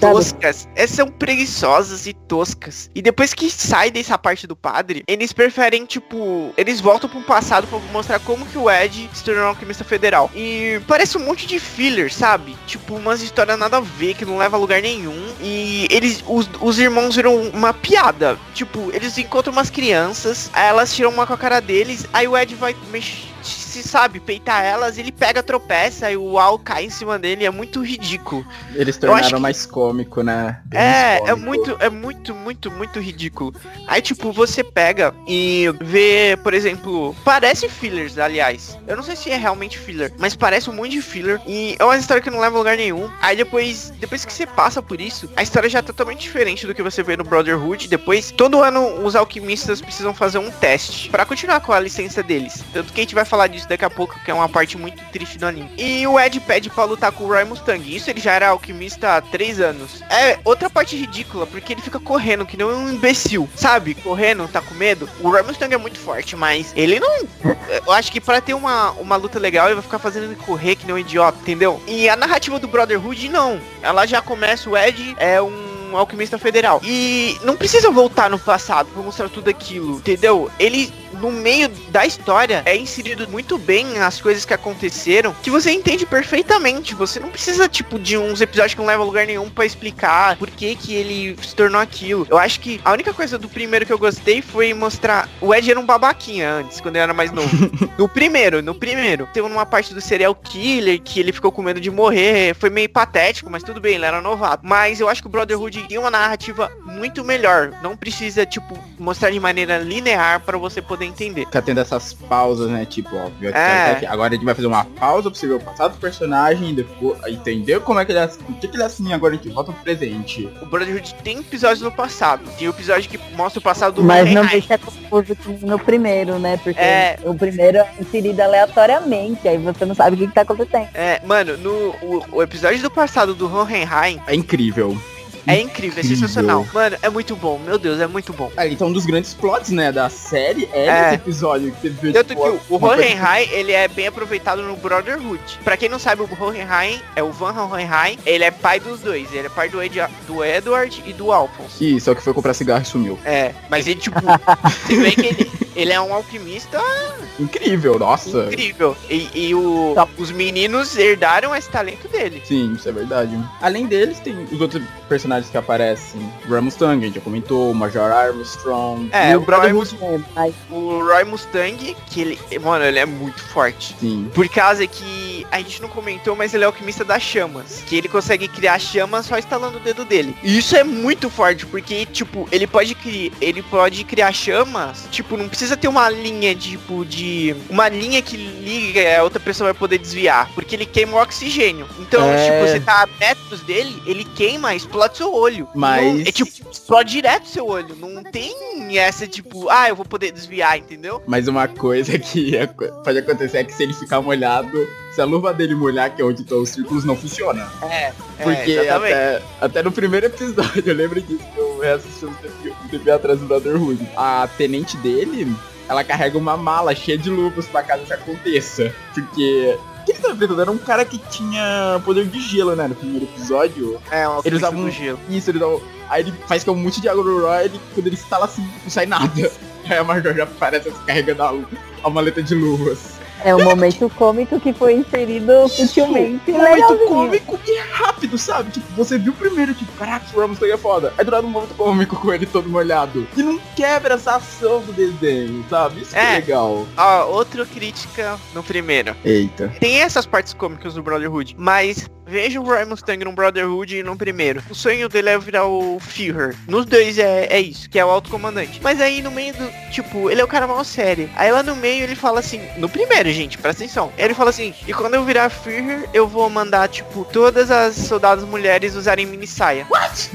toscas. Essas são preguiçosas e toscas. E depois que sai dessa parte do padre, eles preferem, tipo, eles voltam pro passado pra mostrar como que o Ed se tornou um alquimista federal. E parece um monte de filler, sabe? Tipo, umas histórias nada a ver, que não leva a lugar nenhum. E eles, os, os irmãos viram uma piada. Tipo, eles encontram umas crianças, elas tiram uma com a cara deles, aí o Ed vai mexer. Se sabe, peitar elas, ele pega, tropeça, e o Al cai em cima dele, é muito ridículo. Eles tornaram que- mais cômico, né? Bem É, mais é cômico. muito, é muito, muito, muito ridículo. Aí, tipo, você pega e vê, por exemplo, parece fillers, aliás. Eu não sei se é realmente filler, mas parece um monte de filler. E é uma história que não leva a lugar nenhum. Aí depois, depois que você passa por isso, a história já é totalmente diferente do que você vê no Brotherhood. Depois, todo ano os alquimistas precisam fazer um teste pra continuar com a licença deles. Tanto que a gente vai falar disso daqui a pouco, que é uma parte muito triste do anime. E o Ed pede pra lutar com o Roy Mustang. Isso ele já era alquimista há três anos. É outra parte ridícula, porque ele fica correndo, que nem um imbecil, sabe? Correndo, tá com medo. O Roy Mustang é muito forte, mas ele não. Eu acho que pra ter uma, uma luta legal, ele vai ficar fazendo ele correr que nem um idiota, entendeu? E a narrativa do Brotherhood, não. Ela já começa, o Ed é um alquimista federal. E não precisa voltar no passado pra mostrar tudo aquilo, entendeu? Ele, no meio da história, é inserido muito bem as coisas que aconteceram, que você entende perfeitamente. Você não precisa, tipo, de uns episódios que não levam a lugar nenhum pra explicar por que que ele se tornou aquilo. Eu acho que a única coisa do primeiro que eu gostei foi mostrar... O Ed era um babaquinha antes, quando ele era mais novo. no primeiro, no primeiro. Teve uma parte do serial killer que ele ficou com medo de morrer. Foi meio patético, mas tudo bem, ele era novato. Mas eu acho que o Brotherhood tem uma narrativa muito melhor. Não precisa, tipo, mostrar de maneira linear pra você poder entender. Fica tendo essas pausas, né? Tipo, ó, viu É. aqui, agora a gente vai fazer uma pausa pra você ver o passado do personagem, depois entender como é que ele é, por que, que ele é assim, agora a gente volta pro presente. O Brotherhood tem episódios no passado. Tem o episódio que mostra o passado do Mas não deixa confuso no primeiro, né? Porque É. o primeiro é inserido aleatoriamente, aí você não sabe o que, que tá acontecendo. É, mano, no o, o episódio do passado do Hohenheim É incrível. É incrível, é sensacional. Mano, é muito bom. Meu Deus, é muito bom. Ah, então um dos grandes plots, né, da série é, É. esse episódio que teve Tanto tipo, que o, o coisa- Hohenheim, ele é bem aproveitado no Brotherhood. Pra quem não sabe, o Hohenheim é o Van Hohenheim, ele é pai dos dois. Ele é pai do, Ed, do Edward e do Alphonse. Ih, só que foi comprar cigarro e sumiu. É, mas ele, tipo, você vê que ele, ele é um alquimista Incrível, nossa. incrível. E, e o, Tá. os meninos herdaram esse talento dele. Sim, isso é verdade. Além deles, tem os outros personagens que aparecem. O Ray Mustang, a gente já comentou, o Major Armstrong. É, e o Brotherhood, É, mas o Roy Mustang, que ele, mano, ele é muito forte. Sim. Por causa que a gente não comentou, mas ele é alquimista das chamas. Que ele consegue criar chamas só instalando o dedo dele. E isso é muito forte, porque, tipo, ele pode criar. Ele pode criar chamas. Tipo, não precisa ter uma linha, tipo, de. Uma linha que liga a outra pessoa vai poder desviar. Porque ele queima o oxigênio. Então, É. tipo, você tá a metros dele, ele queima, explode seu olho. Mas- Não- é tipo, explode direto seu olho. Não tem essa, tipo, ah, eu vou poder desviar, entendeu? Mas uma coisa que pode acontecer é que se ele ficar molhado, se a luva dele molhar, que é onde estão os círculos, não funciona. É. Porque é, até, até no primeiro episódio, eu lembro disso que eu reassisti um TV, um atrás do Brotherhood. A tenente dele, ela carrega uma mala cheia de luvas pra caso isso aconteça. Porque. O que ele tava tentando? Era um cara que tinha poder de gelo, né? No primeiro episódio. É, um Eles usavam- gelo. Isso, ele dá um... Aí ele faz é um monte de Roy, ele, quando ele instala assim, não sai nada. Aí a Margot já aparece carregando a, a maleta de luvas. É um momento cômico que foi inserido sutilmente. e Muito legalzinho. cômico e rápido, sabe? Tipo, você viu primeiro, tipo, caraca, o Ramos é foda. Aí do nada um momento cômico com ele todo molhado. E não quebra essa ação do desenho, sabe? Isso que é É. legal. Ó, outra crítica no primeiro. Eita. Tem essas partes cômicas do Brotherhood, mas veja o Roy Mustang no Brotherhood e no primeiro. O sonho dele é virar o Führer. Nos dois é, é isso, que é o alto comandante. Mas aí no meio do, tipo, ele é o cara mal sério. Aí lá no meio ele fala assim, no primeiro, gente, presta atenção. Ele fala assim, e quando eu virar Führer, eu vou mandar, tipo, todas as soldadas mulheres usarem mini saia. What?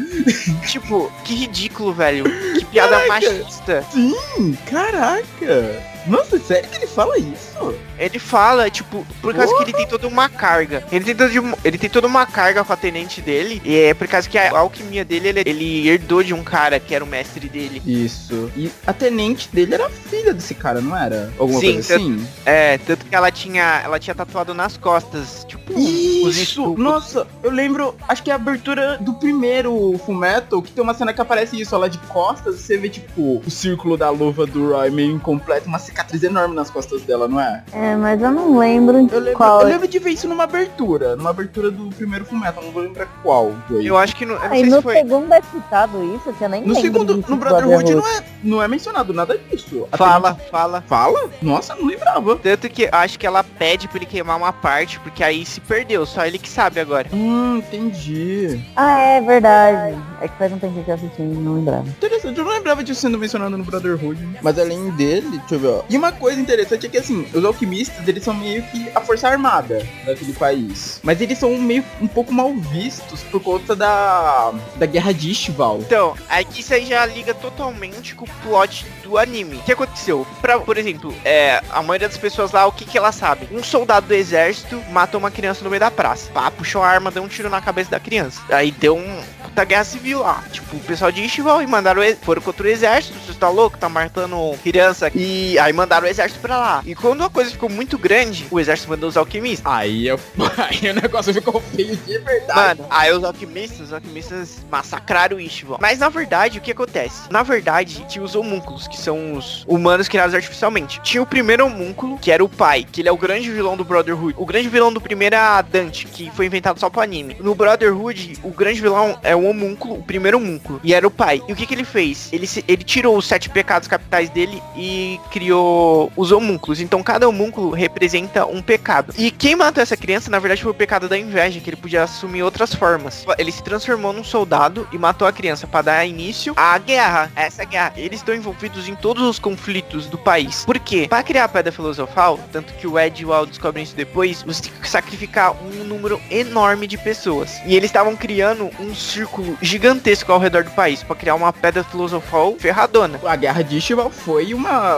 tipo, que ridículo, velho. Piada Caraca. machista. Sim, caraca. Nossa, sério que ele fala isso? Ele fala, tipo, por causa que ele tem toda uma carga. Ele tem, toda, de- ele tem toda uma carga com a tenente dele. E é por causa que a alquimia dele, ele, ele herdou de um cara que era o mestre dele. Isso. E a tenente dele era filha desse cara, não era? Alguma Sim, coisa assim? É, tanto que ela tinha, ela tinha tatuado nas costas, tipo, Isso! Nossa, eu lembro, acho que é a abertura do primeiro Fullmetal, que tem uma cena que aparece isso, ela de costas, você vê, tipo, o círculo da luva do Roy meio incompleto, uma cicatriz enorme nas costas dela, não é? É, mas eu não lembro, Eu lembro, qual. eu lembro de ver isso numa abertura, numa abertura do primeiro Fullmetal, não vou lembrar qual foi. Eu acho que não, eu não Aí sei no se foi. segundo é citado isso, que eu nem No segundo, disso no Brotherhood não é, não é mencionado nada disso. Fala, fala. Fala? Nossa, não lembrava. Tanto que acho que ela pede pra ele queimar uma parte, porque aí se perdeu, só ele que sabe agora. Hum, entendi. Ah, é verdade. É que faz um tempinho que eu assisti e não lembrava. Interessante, eu não lembrava disso sendo mencionado no Brotherhood. Mas além dele, deixa eu ver, ó. E uma coisa interessante é que assim, os alquimistas, eles são meio que a força armada daquele país. Mas eles são meio um pouco mal vistos por conta da da guerra de Ishval. Então, aqui isso aí já liga totalmente com o plot do anime. O que aconteceu? Pra, por exemplo, é, a maioria das pessoas lá, o que que elas sabem? Um soldado do exército matou uma criança no meio da praça. Pá, puxou a arma, deu um tiro na cabeça da criança. Aí deu um puta guerra civil lá. Tipo, o pessoal de Ishval e mandaram foram contra o exército. Você tá louco? Tá matando criança. E aí mandaram o exército pra lá. E quando a coisa ficou muito grande, o exército mandou os alquimistas. Aí, eu, aí o negócio ficou feio de verdade. Mano, aí os alquimistas, os alquimistas massacraram o Ishval. Mas na verdade, o que acontece? Na verdade, tinha os homúnculos, que são os humanos criados artificialmente. Tinha o primeiro homúnculo, que era o pai, que ele é o grande vilão do Brotherhood. O grande vilão do primeiro é a Dante, que foi inventado só pro anime. No Brotherhood, o grande vilão é o homúnculo, o primeiro homúnculo, e era o pai. E o que que ele fez? Ele, se- ele tirou os sete pecados capitais dele e criou os homúnculos. Então cada homúnculo representa um pecado. E quem matou essa criança, na verdade, foi o pecado da inveja, que ele podia assumir outras formas. Ele se transformou num soldado e matou a criança para dar início à guerra. Essa guerra. Eles estão envolvidos em todos os conflitos do país. Por quê? Para criar a pedra filosofal, tanto que o Ed e o Al descobrem isso depois, você tem que sacrificar um número enorme de pessoas. E eles estavam criando um círculo gigantesco ao redor do país pra criar uma pedra filosofal ferradona. A guerra de Ishval foi uma.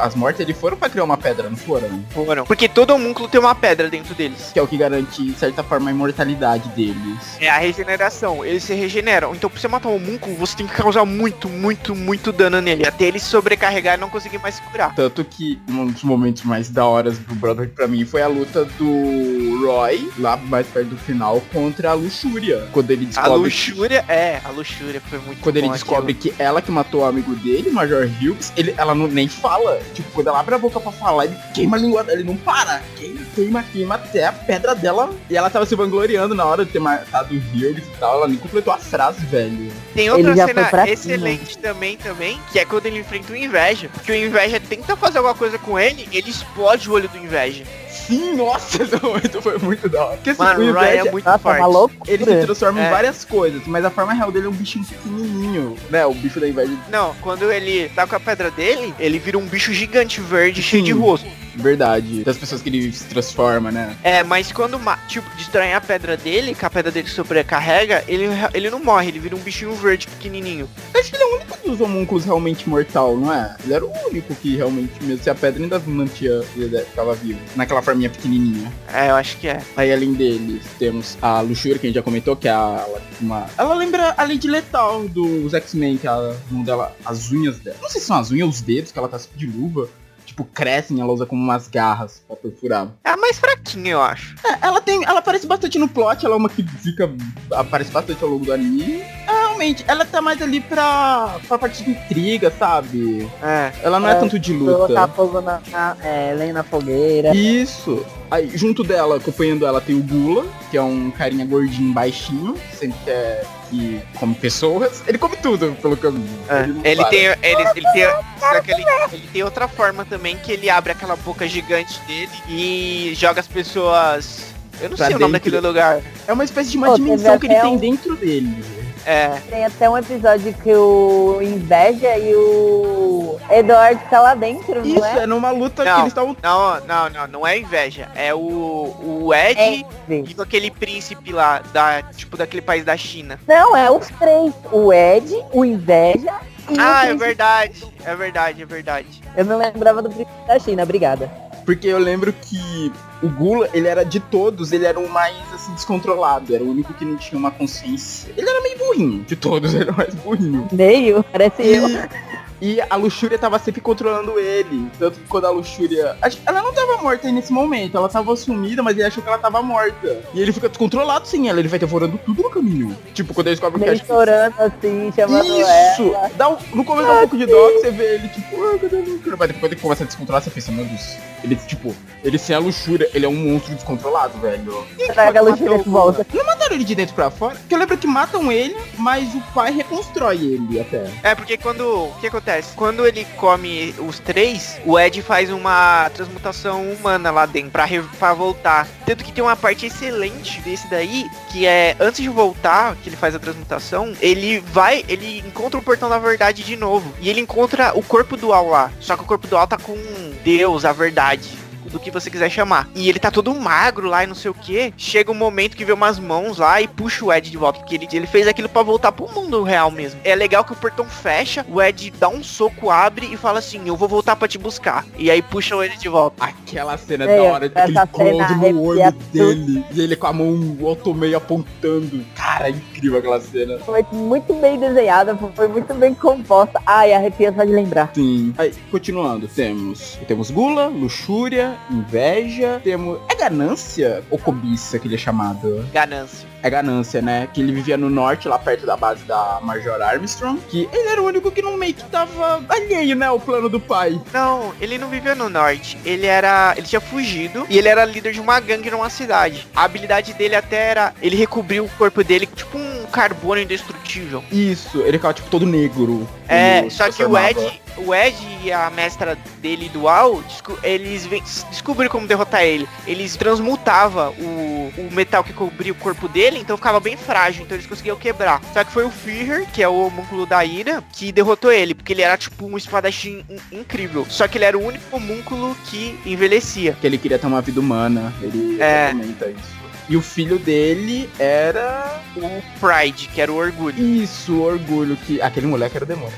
As mortes eles foram pra criar uma pedra, não foram? Foram. Porque todo homúnculo tem uma pedra dentro deles. Que é o que garante, de certa forma, a imortalidade deles. É a regeneração. Eles se regeneram. Então, pra você matar um homúnculo, você tem que causar muito, muito, muito dano nele. Até ele sobrecarregar e não conseguir mais se curar. Tanto que um dos momentos mais da horas do Brotherhood pra mim foi a luta do Roy, lá mais perto do final, contra a Luxúria. Quando ele A descobre. luxúria, é, a luxúria foi muito Quando ele descobre que ela que matou o amigo dele, o Major Hughes, ele, ela não, nem fala. Tipo, quando ela abre a boca pra falar, ele queima a língua dela, ele não para. Queima, queima, queima até a pedra dela. E ela tava se vangloriando na hora de ter matado o Hughes e tal. Ela nem completou a frase, velho. Tem outra Ele cena pra excelente também, também, que é quando ele enfrenta o Inveja. Porque o Inveja tenta fazer alguma coisa com ele, ele explode o olho do Inveja. Sim, nossa, esse momento foi muito da hora. Porque assim, Mano, o Ryan Inveja, é muito Nossa, forte. uma loucura. ele se transforma em É. várias coisas, mas a forma real dele é um bichinho pequenininho, né? O bicho da inveja. Não, quando ele tá com a pedra dele, ele vira um bicho gigante verde cheio de Sim. rosto. Verdade. Das pessoas que ele se transforma, né? É, mas quando, tipo, destranha a pedra dele, que a pedra dele sobrecarrega, ele, ele não morre, ele vira um bichinho verde pequenininho. Acho que ele é o único dos homúnculos realmente mortal, não é? Ele era o único que realmente, mesmo se a pedra ainda mantinha, ele ficava vivo. Naquela forminha pequenininha. É, eu acho que é. Aí além deles, temos a Luxúria, que a gente já comentou, que é a, ela, uma... ela lembra a Lady Letal dos X-Men, que a mão dela, as unhas dela. Não sei se são as unhas ou os dedos, que ela tá de luva. Tipo, crescem, ela usa como umas garras pra perfurar. É a mais fraquinha, eu acho. É, ela tem. Ela aparece bastante no plot, ela é uma que fica. aparece bastante ao longo do anime. É, realmente, ela tá mais ali pra. pra parte de intriga, sabe? É. Ela não é, É, tanto de Colocar luta. fogo na, na é, lenha na fogueira. Isso. Aí, junto dela, acompanhando ela, tem o Gula, que é um carinha gordinho, baixinho, sempre que é que come pessoas. Ele come tudo, pelo que eu vi. É, Ele para. tem, ele, ele tem, só que ele, ele tem outra forma também que ele abre aquela boca gigante dele e joga as pessoas. Eu não Pra sei o nome dentro. daquele lugar. É uma espécie de uma Pô, dimensão que ele tem um- dentro dele. É, Tem até um episódio que o Inveja e o Edward tá lá dentro, Isso, não é? é numa luta que Não. eles estavam. não, não, não, não é inveja. É o, o Ed É. e com aquele príncipe lá, da, tipo daquele país da China. Não, é os três. O Ed, o Inveja e Ah, o é verdade, é verdade, é verdade. Eu não lembrava do príncipe da China, obrigada. Porque eu lembro que o Gula, ele era de todos, ele era o mais assim descontrolado, era o único que não tinha uma consciência. Ele era meio burrinho, de todos, ele era o mais burrinho. Meio, parece eu. E, a Luxúria tava sempre controlando ele. Tanto que quando a Luxúria. Ela não tava morta aí nesse momento, ela tava sumida, mas ele achou que ela tava morta. E ele fica descontrolado sem ela, ele vai devorando tudo no caminho. Tipo, quando ele descobre que Meio que- chorando assim, chamando Isso! ela. Dá um, no começo dá um pouco de dó que você vê ele, tipo, ah, cadê a luxúria? Mas depois ele começa a descontrolar, você pensa, meu Deus. Ele, tipo, ele sem a luxúria, ele é um monstro descontrolado, velho. Traga a luxúria de volta. Não mataram ele de dentro pra fora? Porque eu lembro que matam ele, mas o pai reconstrói ele até. É, porque quando. O que acontece? Quando ele come os três, o Ed faz uma transmutação humana lá dentro pra, pra voltar. Tanto que tem uma parte excelente desse daí, que é antes de voltar, que ele faz a transmutação, ele vai, ele encontra o portão da verdade de novo. E ele encontra o corpo dual lá. Só que o corpo dual tá com Deus, a verdade. Do que você quiser chamar. E ele tá todo magro lá e não sei o que. Chega um momento que vê umas mãos lá e puxa o Ed de volta. Porque ele, ele fez aquilo pra voltar pro mundo real mesmo. É legal que o portão fecha, o Ed dá um soco, abre e fala assim: Eu vou voltar pra te buscar. E aí puxa o Ed de volta. Aquela cena É, da hora, essa aquele cena close no olho dele. E ele com a mão alto meio apontando. Cara, é incrível aquela cena. Foi muito bem desenhada, foi muito bem composta. Ai, arrepia só de lembrar. Sim. Aí, continuando, temos. Temos gula, luxúria, inveja, temos. É ganância ou cobiça que ele é chamado? Ganância. É ganância, né? Que ele vivia no norte, lá perto da base da Major Armstrong. Que ele era o único que não meio que tava alheio, né? ao plano do pai. Não, ele não vivia no norte. Ele era. Ele tinha fugido e ele era líder de uma gangue numa cidade. A habilidade dele até era. Ele recobriu o corpo dele tipo um carbono indestrutível. Isso, ele ficava tipo todo negro. É, só que o. Ed, o Ed e a mestra dele dual, desco- eles descobriram como derrotar ele. Eles transmutavam o, o metal que cobria o corpo dele, então ficava bem frágil, então eles conseguiam quebrar. Só que foi o Führer, que é o homúnculo da ira, que derrotou ele, porque ele era tipo um espadachim in- incrível. Só que ele era o único homúnculo que envelhecia. Que ele queria ter uma vida humana. Ele É. comenta isso. E o filho dele era. O Pride, que era o orgulho. Isso, o orgulho que. Aquele moleque era o demônio.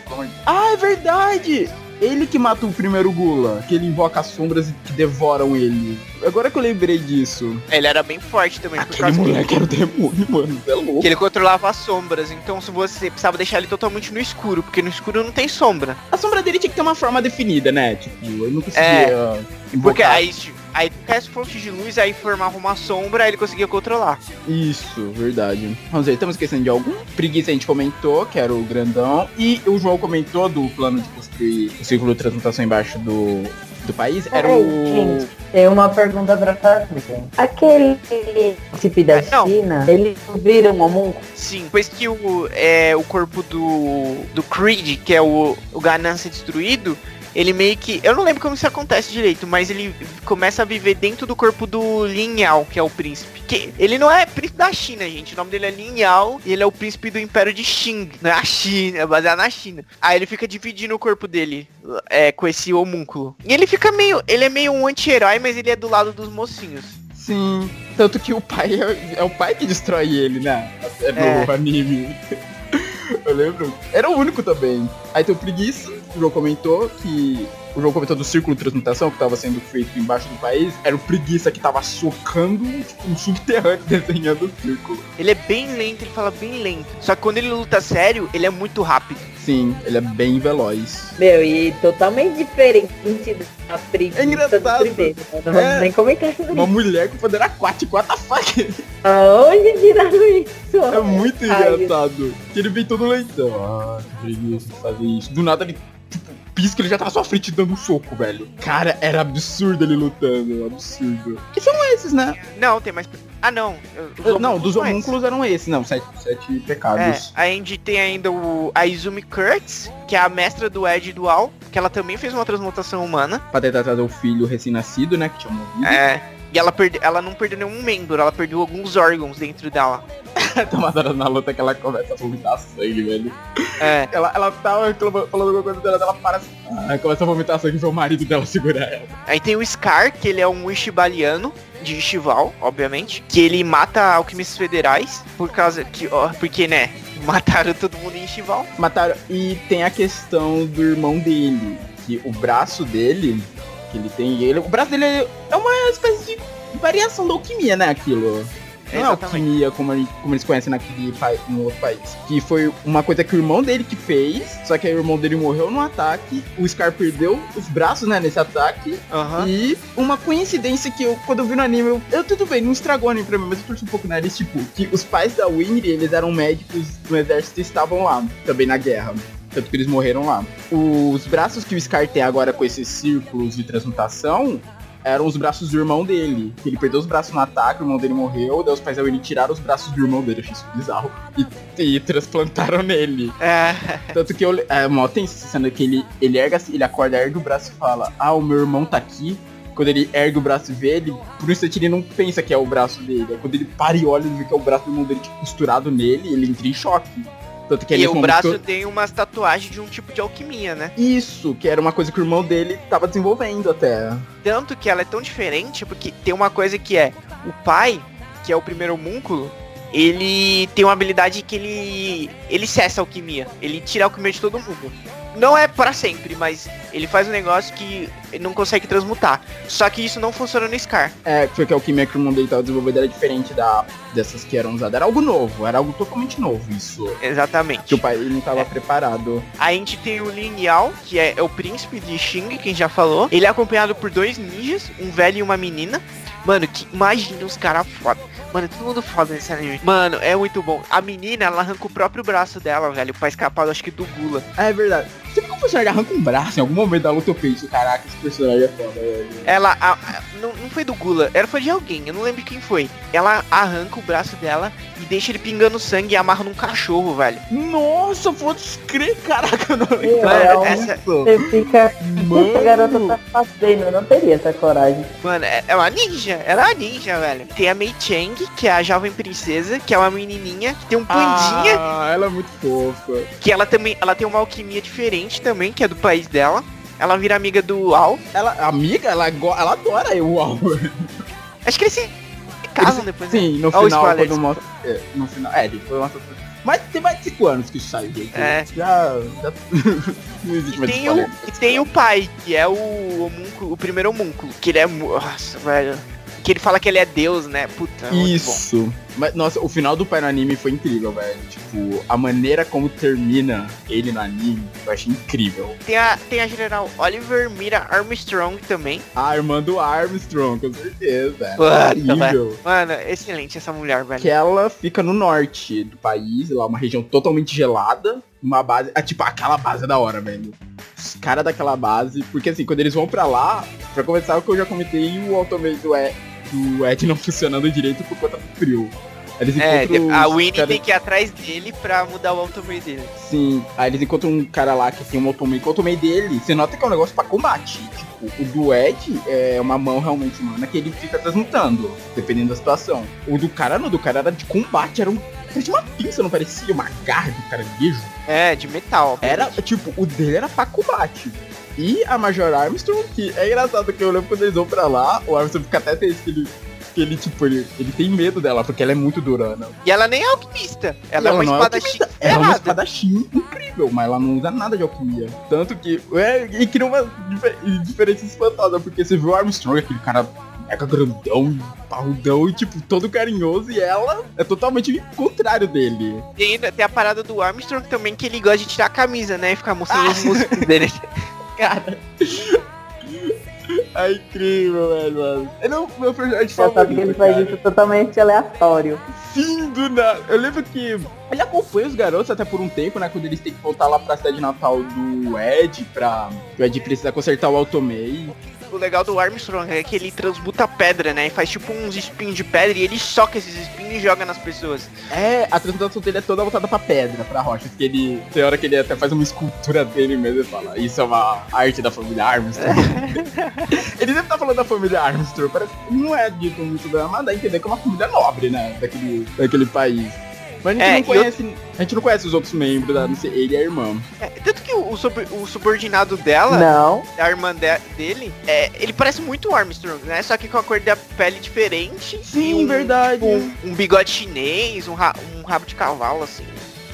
Ah, é verdade! Ele que mata o primeiro Gula, que ele invoca as sombras que devoram ele. Agora que eu lembrei disso. Ele era bem forte também, por Aquele causa que- moleque era o demônio, mano. É louco. que ele controlava as sombras. Então, se você precisava deixar ele totalmente no escuro, porque no escuro não tem sombra. A sombra dele tinha que ter uma forma definida, né? Tipo, ele não conseguia É. Porque aí, tipo, aí caísse fonte de luz, aí formava uma sombra, aí ele conseguia controlar. Isso, verdade. Vamos ver, estamos esquecendo de algum? Preguiça a gente comentou, que era o grandão. E o João comentou do plano de construir o círculo de transmutação embaixo do, do país. Era Ei, o. gente, tem uma pergunta pra fazer. Aquele príncipe da Não. China, ele vira um homúnculo? Sim, depois que o, é, o corpo do, do Creed, que é o, o Ganância destruído, ele meio que. Eu não lembro como isso acontece direito, mas ele começa a viver dentro do corpo do Lin Yao, que é o príncipe. Que ele não é príncipe da China, gente. O nome dele é Lin Yao e ele é o príncipe do Império de Xing. Não é a China, é baseado na China. Aí ele fica dividindo o corpo dele é, com esse homúnculo. E ele fica meio. Ele é meio um anti-herói, mas ele é do lado dos mocinhos. Sim. Tanto que o pai é, é o pai que destrói ele, né? É no É. anime. Eu lembro. Era o único também. Aí tem o Preguiça, o João comentou que. O João comentou do círculo de transmutação que tava sendo feito embaixo do país. Era o Preguiça que tava socando tipo, um subterrâneo desenhando o círculo. Ele é bem lento, ele fala bem lento. Só que quando ele luta sério, ele é muito rápido. Sim, ele é bem veloz. Meu, e totalmente diferente da preguiça É engraçado. do primeiro. Não vamos É. nem comentar sobre Uma isso. mulher com poder aquático, what the fuck? Aonde tiraram isso? É muito Ai, engraçado. Que ele vem todo leitão. Ah, que preguiça de fazer isso. Do nada ele, tipo, pisca, ele já tá na sua frente dando um soco, velho. Cara, era absurdo ele lutando. Absurdo. Que são esses, né? Não, tem mais. Ah, não. os não, dos homúnculos eram esses. Não, sete, sete É, pecados. a gente tem ainda o, a Izumi Kurtz, que é a mestra do Ed Dual, que ela também fez uma transmutação humana. Pra tentar trazer o filho recém-nascido, né? Que tinha morrido. É. E ela, perde, ela não perdeu nenhum membro, ela perdeu alguns órgãos dentro dela. Horas na luta que ela começa a vomitar sangue, velho. É. Ela, ela tava reclamando- falando alguma coisa dela, ela para assim. Ah, começa a vomitar sangue vê o marido dela segurar ela. Aí tem o Scar, que ele é um Ishibaliano, de Ishival, obviamente. Que ele mata alquimistas federais, por causa que, ó, porque, né, mataram todo mundo em Ishival. Mataram. E tem a questão do irmão dele. Que o braço dele, que ele tem. Ele, o braço dele é uma espécie de variação da alquimia, né? Aquilo. Não é alquimia como, como eles conhecem naquele país, no outro país. Que foi uma coisa que o irmão dele que fez. Só que aí o irmão dele morreu no ataque. O Scar perdeu os braços, né? Nesse ataque. Aham. E uma coincidência que eu, quando eu vi no anime, eu, eu tudo bem, não estragou o anime pra mim, mas eu torci um pouco na nariz, tipo, que os pais da Winry, eles eram médicos no exército e estavam lá, também na guerra. Tanto que eles morreram lá. Os braços que o Scar tem agora com esses círculos de transmutação eram os braços do irmão dele. Ele perdeu os braços no ataque, o irmão dele morreu, daí os pais Winry tiraram os braços do irmão dele, eu achei isso bizarro. E, e transplantaram nele. É. Tanto que eu. É mó essa cena que ele, ele erga, assim, ele acorda, ergue o braço e fala, ah, o meu irmão tá aqui. Quando ele ergue o braço e vê ele, por um instante ele não pensa que é o braço dele. Aí quando ele para e olha, ele vê que é o braço do irmão dele tipo, costurado nele, ele entra em choque. Tanto que E nesse o braço eu- tem umas tatuagens de um tipo de alquimia, né? Isso, que era uma coisa que o irmão dele tava desenvolvendo até. Tanto que ela é tão diferente, porque tem uma coisa que é o pai, que é o primeiro homúnculo, ele tem uma habilidade que ele. ele cessa a alquimia. Ele tira a alquimia de todo mundo. Não é pra sempre, mas ele faz um negócio que não consegue transmutar. Só que isso não funciona no Scar. É, foi que a alquimia que o irmão dele tava desenvolvendo era diferente da, dessas que eram usadas. Era algo novo, era algo totalmente novo isso. Exatamente. Que o pai não tava É. preparado. A gente tem o Lin Yao, que é, é o príncipe de Xing, quem já falou. Ele é acompanhado por dois ninjas, um velho e uma menina. Mano, que imagina os caras foda. Mano, todo mundo foda nesse anime. Mano, é muito bom. A menina, ela arranca o próprio braço dela, velho, pra escapar, acho que do Gula. É verdade. Você viu que o personagem arranca um braço em algum momento da luta eu penso, caraca, esse personagem é foda. Ela, a- a- não, não foi do Gula, era foi de alguém, eu não lembro quem foi. Ela arranca o braço dela e deixa ele pingando sangue e amarra num cachorro, velho. Nossa, pode crer, caraca, eu não Mano, essa- Você fica. O que essa garota tá fazendo? Eu não teria essa coragem. Mano, é, é uma ninja, ela é uma ninja, velho. Tem a Mei Chang, que é a jovem princesa, que é uma menininha, que tem um pandinha, Ah, ela é muito fofa. que ela também, ela tem uma alquimia diferente também, que é do país dela. Ela vira amiga do Al. Ela, amiga, ela, ela adora eu, uau. Acho que eles se, casam depois, né? Sim, no Ó o final, spoiler, quando mostra. é, No final. É, depois mostra. Mas tem mais de 5 anos que isso sai, gente. É. Já. já... não existe E mais tem, o, e tem o pai, que é o homúnculo, o primeiro homúnculo, que ele é. Nossa, velho. Que ele fala que ele é Deus, né? Puta, bom. Isso. Mas, nossa, o final do pai no anime foi incrível, velho. Tipo, a maneira como termina ele no anime, eu achei incrível. Tem a, tem a general Oliver Mira Armstrong também. A irmã do Armstrong, com certeza. Incrível. Mano, excelente essa mulher, velho. Que ela fica no norte do país, lá, uma região totalmente gelada. Uma base. Ah, tipo, aquela base é da hora, velho. Os caras daquela base. Porque assim, quando eles vão pra lá, pra começar o que eu já comentei, o automate do Ed, do Ed não funcionando direito por conta do frio. Eles É, a Winnie caras- tem que ir atrás dele pra mudar o automate dele. Sim, aí eles encontram um cara lá que tem um automate. O automate dele, você nota que é um negócio pra combate. Tipo, o do Ed é uma mão realmente humana que ele fica transmutando, dependendo da situação. O do cara não, do cara era de combate, era um. Parecia uma pinça, não parecia uma garra do caranguejo. É, de metal. Era, tipo, o dele era pra combate. E a Major Armstrong, que é engraçado que eu lembro quando eles vão pra lá, o Armstrong fica até triste que ele, que ele tipo, ele, ele tem medo dela, porque ela é muito durana. E ela nem é alquimista. Ela, E é uma espadachim alquimista, Ela é uma espadachim incrível, mas ela não usa nada de alquimia. Tanto que. É, e cria uma difer- diferença espantosa, porque você viu o Armstrong, aquele cara mega grandão, parrudão e tipo, todo carinhoso, e ela é totalmente o contrário dele. Tem, tem a parada do Armstrong também, que ele gosta de tirar a camisa, né? E ficar mostrando os músculos dele. Cara. É incrível, velho, mano. Ele é o meu personagem Já sabe que ele favorito, faz isso totalmente aleatório. Sim, do nada. Eu lembro que ele acompanha os garotos até por um tempo, né? Quando eles têm que voltar lá pra cidade natal do Ed, pra... O Ed precisa consertar o Automei. O legal do Armstrong é que ele transmuta pedra, né? E faz tipo uns espinhos de pedra e ele soca esses espinhos e joga nas pessoas. É, a transmutação dele é toda voltada pra pedra, pra rochas. Que ele, tem hora que ele até faz uma escultura dele mesmo e fala, isso é uma arte da família Armstrong. ele sempre tá falando da família Armstrong, parece que não é dito muito mas dá a entender que é uma família nobre, né, daquele, daquele país. Mas a gente, É, não conhece, a gente não conhece os outros membros, da, não sei, ele e a irmã. É, tanto que o, o sub- o subordinado dela, Não, a irmã de- dele, é, ele parece muito o Armstrong, né? Só que com a cor da pele diferente. e um, verdade. tipo, um, um bigode chinês, um, ra- um rabo de cavalo, assim.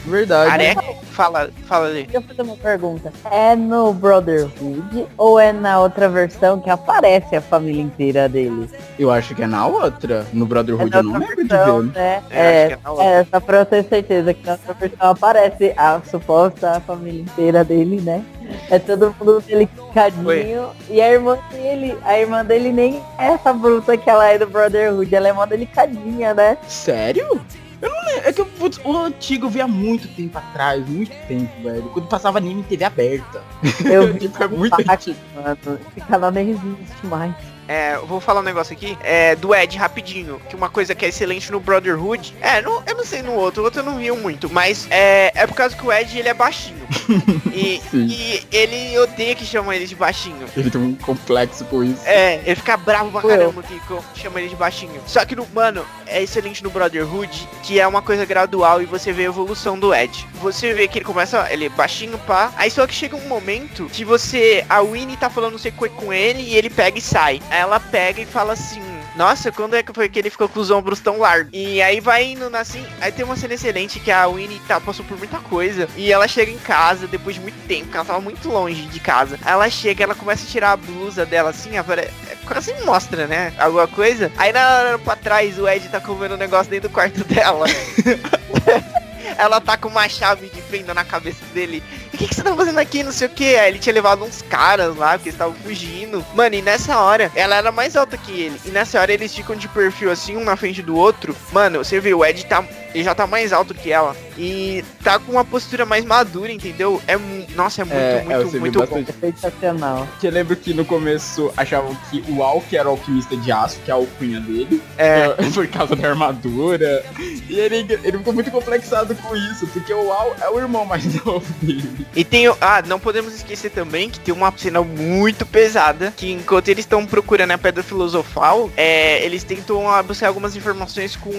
Verdade. Careca. Fala, fala ali. deixa eu fazer uma pergunta. É no Brotherhood ou é na outra versão que aparece a família inteira dele? Eu acho que é na outra. No É Brotherhood na eu não lembro de versão, ver. né? É, É, é é, só pra eu ter certeza que na outra versão aparece a suposta família inteira dele, né? É todo mundo delicadinho. E a irmã dele, a irmã dele nem é essa bruta que ela é do Brotherhood, ela é mó delicadinha, né? Sério? Eu não lembro. É que eu, o antigo eu vi há muito tempo atrás, muito tempo, velho. Quando passava anime em TV aberta. Eu vi Tipo, é muito antigo. mano. Esse canal nem existe mais. É, eu vou falar um negócio aqui, é, do Ed rapidinho, que uma coisa que é excelente no Brotherhood, é, no, eu não sei no outro, o outro eu não vi muito, mas é, é por causa que o Ed, ele é baixinho. e, e ele odeia que chamam ele de baixinho. Ele tem um complexo com isso. É, ele fica bravo pra caramba que chama ele de baixinho. Só que, no, mano, é excelente no Brotherhood, que é uma coisa gradual e você vê a evolução do Ed. Você vê que ele começa, ele é baixinho, pá. Aí só que chega um momento que você, a Winnie tá falando não sei o que com ele e ele pega e sai. Aí ela pega e fala assim. Nossa, quando é que foi que ele ficou com os ombros tão largos? E aí vai indo assim. Aí tem uma cena excelente que a Winnie tá, passou por muita coisa. E ela chega em casa depois de muito tempo, porque ela tava muito longe de casa. Aí ela chega, ela começa a tirar a blusa dela assim, apare- quase mostra, né? Alguma coisa. Aí na hora pra trás o Ed tá comendo um negócio dentro do quarto dela. Ela tá com uma chave de fenda na cabeça dele. E o que, que você tá fazendo aqui? Não sei o que. Aí ele tinha levado uns caras lá, porque eles estavam fugindo. Mano, e nessa hora, ela era mais alta que ele. E nessa hora eles ficam de perfil assim, um na frente do outro. Mano, você vê, o Ed tá. Ele já tá mais alto que ela. E tá com uma postura mais madura, entendeu? É Nossa, é muito, É, é, muito, você vê muito bom. bastante. É sensacional. Que eu lembro que no começo achavam que o Alck era o alquimista de aço, que é a alcunha dele. É. Por causa da armadura. E ele, ele ficou muito complexado com isso, porque o Al é o irmão mais novo dele. E tem. o- Ah, não podemos esquecer também que tem uma cena muito pesada. Que enquanto eles estão procurando a pedra filosofal, é, eles tentam buscar algumas informações com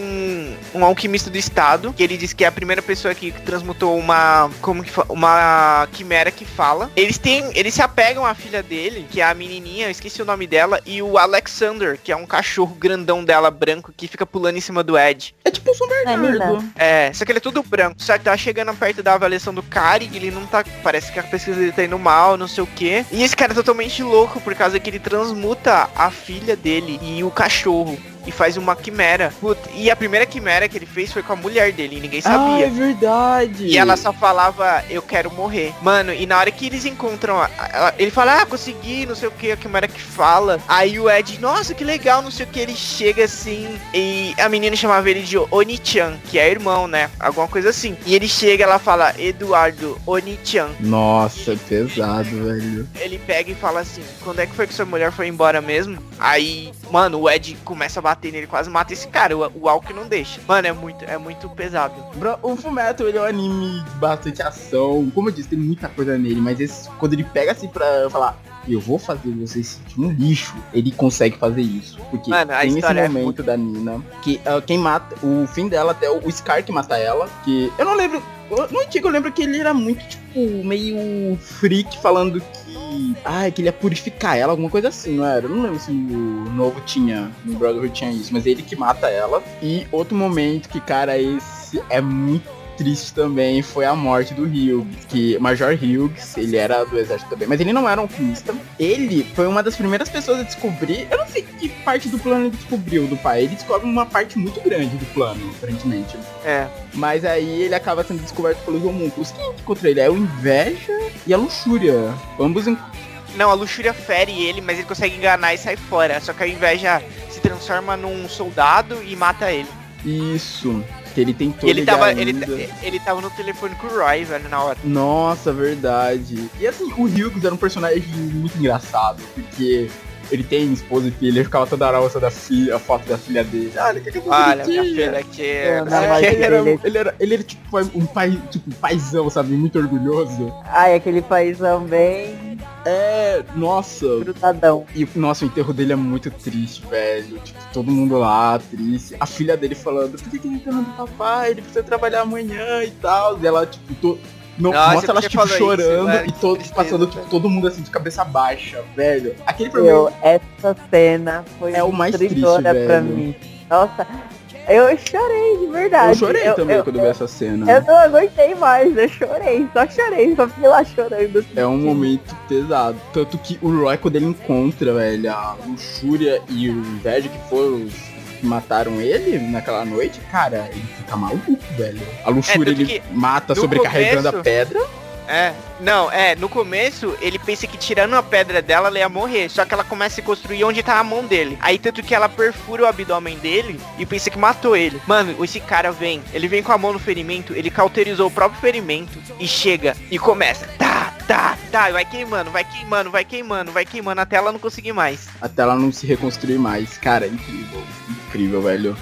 um alquimista do estado. Que ele diz que é a primeira pessoa que transmutou uma. Como que Uma quimera que fala. Eles têm. Eles se apegam à filha dele, que é a menininha, eu esqueci o nome dela, e o Alexander, que é um cachorro grandão dela, branco, que fica pulando em cima do Ed. É tipo o São É, Bernardo. É, só que ele é tudo branco. Só que tá chegando perto da avaliação do e ele não tá. Parece que a pesquisa dele tá indo mal, não sei o quê. E esse cara é totalmente louco por causa que ele transmuta a filha dele e o cachorro. E faz uma quimera. Puta, e a primeira quimera que ele fez foi com a mulher dele, e ninguém Ah, sabia. é verdade. E ela só falava, eu quero morrer. Mano, e na hora que eles encontram, a- a- ele fala, ah, consegui, não sei o que, a quimera que fala. Aí o Ed, nossa, que legal, não sei o que, ele chega assim. E a menina chamava ele de Oni-chan, que é irmão, né? Alguma coisa assim. E ele chega, ela fala, Eduardo Oni-chan. Nossa, pesado, velho. Ele pega e fala assim, quando é que foi que sua mulher foi embora mesmo? Aí, mano, o Ed começa a bater nele, quase mata esse cara, o, o Alck não deixa. Mano, é muito, é muito pesado. Bro, o Fullmetal, ele é um anime de bastante ação. Como eu disse, tem muita coisa nele, mas esse, quando ele pega assim pra falar, eu vou fazer você se sentir um lixo, ele consegue fazer isso. Porque Mano, tem esse é momento da Nina, que ah, quem mata, o fim dela até o Scar que mata ela, que eu não lembro, no antigo eu lembro que ele era muito, tipo, meio freak falando que, ah, que ele ia purificar ela, alguma coisa assim, não era? Eu não lembro se o novo tinha, no Brotherhood tinha isso, mas ele que mata ela. E outro momento que, cara, esse é muito triste também foi a morte do Hughes, que Major Hughes, ele era do exército também, mas ele não era um alquimista. Ele foi uma das primeiras pessoas a descobrir, eu não sei que parte do plano ele descobriu do pai, ele descobre uma parte muito grande do plano, aparentemente. É. Mas aí ele acaba sendo descoberto pelos homúnculos. Quem encontra ele? É o Inveja e a Luxúria. Ambos em... Não, a luxúria fere ele, mas ele consegue enganar e sai fora. Só que a inveja se transforma num soldado e mata ele. Isso. Que ele tentou E ele tava, ele, ele tava no telefone com o Roy, velho, na hora. Nossa, verdade. E assim, o Hughes era um personagem muito engraçado, porque ele tem esposa e filha, ele ficava toda hora mostrando a, filha, a foto da filha dele. Olha, que coisa Olha, minha filha aqui. O mais quê. ele, era, ele, era, ele era tipo um pai, tipo, paizão, sabe? Muito orgulhoso. Ai, aquele paizão bem É, nossa. grudadão. E, nossa, o enterro dele é muito triste, velho. Tipo, todo mundo lá, triste. A filha dele falando, por que, que ele tá do papai? Ele precisa trabalhar amanhã e tal. E ela, tipo, to... não, Nossa, mostra ela, você tipo, chorando isso, velho, e tristeza, passando, tipo, velho. todo mundo assim, de cabeça baixa, velho. Aquele pra mim Meu, essa cena foi É o mais triste, destruidora pra velho. mim. Nossa, eu chorei de verdade. Eu chorei Eu- também eu- quando vi essa cena. Eu não aguentei mais, eu chorei, só chorei, só fiquei lá chorando. assim. É um momento pesado. Tanto que o Roy, quando ele encontra, velho, a Luxúria e o Inveja, que foram os que mataram ele naquela noite, cara, ele fica maluco, velho. A Luxúria, É, ele mata sobrecarregando a começo- pedra. É, não, é, no começo ele pensa que tirando a pedra dela ela ia morrer, só que ela começa a se construir onde tá a mão dele. Aí tanto que ela perfura o abdômen dele e pensa que matou ele. Mano, esse cara vem, ele vem com a mão no ferimento, ele cauterizou o próprio ferimento e chega e começa, tá, tá, tá, vai queimando, vai queimando, vai queimando, vai queimando até ela não conseguir mais. Até ela não se reconstruir mais. Cara, incrível. Incrível, velho.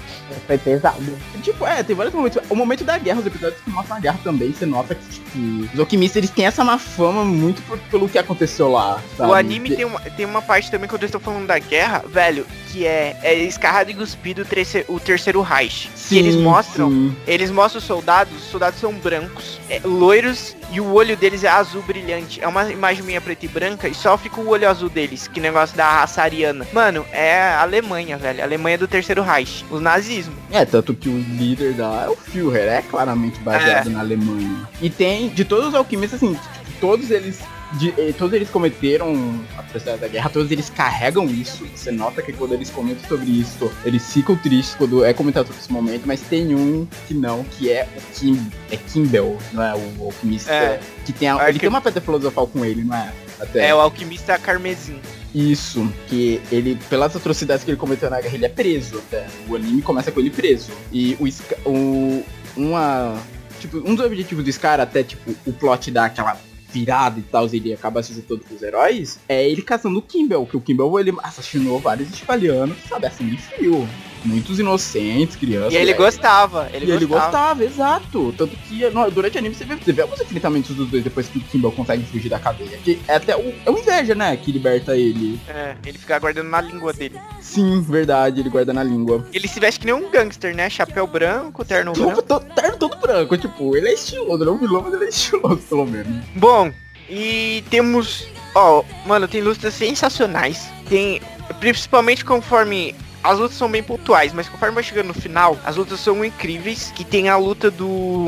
Foi pesado. Tipo, é, tem vários momentos. O momento da guerra, os episódios que mostram a guerra também, você nota que, tipo, os alquimistas, eles têm essa má fama muito por- pelo que aconteceu lá, sabe? O anime tem uma, tem uma parte também quando eu estou falando da guerra, velho, que é, é escarrado e cuspido o terceiro, o terceiro Reich. que eles Sim, mostram sim. Eles mostram os soldados, os soldados são brancos, é, loiros e o olho deles é azul brilhante. É uma imagem minha preta e branca e só fica o olho azul deles, que negócio da raça ariana. Mano, é a Alemanha, velho. A Alemanha do terceiro Reich, o nazismo. É, tanto que o líder da é o Führer, é claramente baseado na Alemanha. E tem, de todos os alquimistas, assim, todos eles. de- eh, todos eles cometeram atrocidades da guerra, todos eles carregam isso. Você nota que quando eles comentam sobre isso, eles ficam tristes quando é comentado sobre esse momento, mas tem um que não, que é o Kim, é Kimball, não é? O alquimista. É. Que tem a, Acho ele que- tem uma pedra filosofal com ele, não é? Até. É, o alquimista carmesim. Isso, que ele, pelas atrocidades que ele cometeu na guerra, ele é preso até. O anime começa com ele preso. E o, o uma tipo, um dos objetivos do Scar até tipo o plot dá aquela virada e tal, ele acaba se juntando com os heróis, é ele caçando o Kimball, que o Kimball ele assassinou vários espalhanos, sabe, assim, de fio. Muitos inocentes, crianças. E ele velho. gostava, ele e ele gostava. gostava, exato. Tanto que no- durante o anime você vê, você vê alguns enfrentamentos dos dois depois que o Kimball consegue fugir da cadeia. Que é até o, é o inveja, né? Que liberta ele. É, ele fica guardando na língua dele. Sim, verdade, ele guarda na língua. Ele se veste que nem um gangster, né? Chapéu branco, terno branco. todo, terno todo branco, tipo, ele é estiloso, ele é um vilão, mas ele é estiloso, pelo menos. Bom, e temos. Ó, mano, tem lutas sensacionais. Tem. Principalmente conforme. As lutas são bem pontuais, mas conforme vai chegando no final, as lutas são incríveis. Que tem a luta do.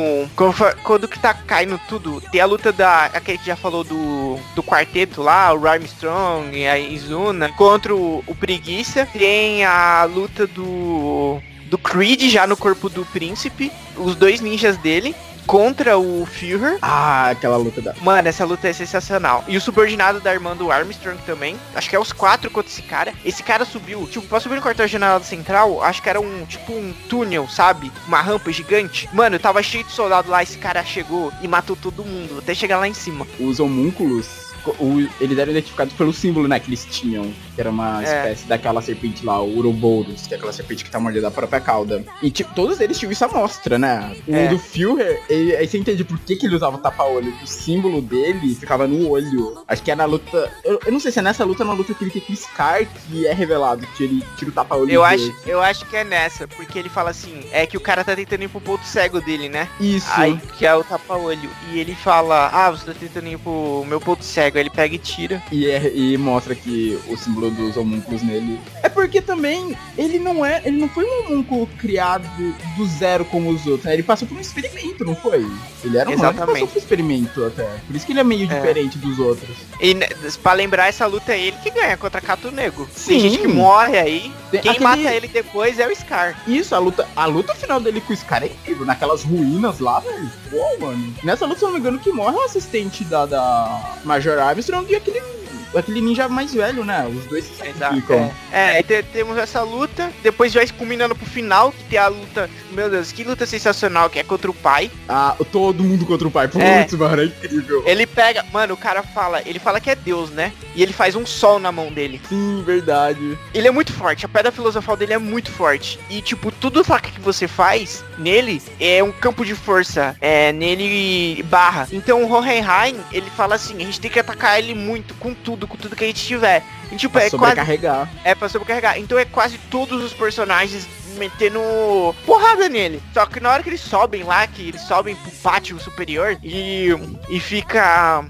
Quando que tá caindo tudo, tem a luta da. Aquele que já falou do. Do quarteto lá, o Rhyme Strong e a Izuna, contra o, o Preguiça. Tem a luta do. Do Creed já no corpo do príncipe. Os dois ninjas dele. Contra o Führer. Ah, aquela luta da. Mano, essa luta é sensacional. E o subordinado da irmã do Armstrong também. Acho que é os quatro contra esse cara. Esse cara subiu, tipo, pra subir no quartel-general central, acho que era um, tipo, um túnel, sabe? Uma rampa gigante. Mano, tava cheio de soldado lá, esse cara chegou e matou todo mundo, até chegar lá em cima. Os homúnculos, o- eles eram identificados pelo símbolo, né, que eles tinham. Que era uma É. espécie daquela serpente lá, o Ouroboros, que é aquela serpente que tá mordendo a própria cauda. E tipo, todos eles tinham isso à mostra, né? O É. do Führer, ele- aí você entende por que, que ele usava o tapa-olho. que O símbolo dele ficava no olho. Acho que é na luta. Eu, eu não sei se é nessa luta ou na luta que ele tem com o Scar que é revelado, que ele tira o tapa-olho Eu dele. acho, eu acho que é nessa, porque ele fala assim, é que o cara tá tentando ir pro ponto cego dele, né? Isso. Aí, que é o tapa-olho. E ele fala, ah, você tá tentando ir pro meu ponto cego. Ele pega e tira. E, é- e mostra que o símbolo dos homúnculos nele. Porque também ele não é. Ele não foi um homúnculo criado do zero como os outros. né? Ele passou por um experimento, não foi? Ele era um que passou Exatamente. por um experimento até. Por isso que ele é meio É. diferente dos outros. E né, pra lembrar, essa luta é ele que ganha contra Cato Nego. Sim. Tem gente que morre aí. Tem Quem aquele- mata ele depois é o Scar. Isso, a luta, a luta final dele com o Scar é incrível. Naquelas ruínas lá, velho. Pô, mano. Nessa luta, se eu não me engano, que morre o assistente da, da Major Armstrong e aquele, aquele ninja mais velho, né? Os dois se sacrificam. É, te- temos essa luta. Depois vai culminando pro final, que tem a luta. Meu Deus, que luta sensacional que é contra o pai. Ah, todo mundo contra o pai. Putz, É. mano, é incrível. Ele pega. Mano, o cara fala. Ele fala que é Deus, né? E ele faz um sol na mão dele. Sim, verdade. Ele é muito forte, a pedra filosofal dele é muito forte. E, tipo, tudo ataque que você faz nele é um campo de força. É, nele barra. Então o Hohenheim, ele fala assim, a gente tem que atacar ele muito, com tudo, com tudo que a gente tiver. E, tipo, Pra é quase. sobrecarregar. É pra sobrecarregar. Então é quase todos os personagens metendo porrada nele. Só que na hora que eles sobem lá, que eles sobem pro pátio superior e, e fica.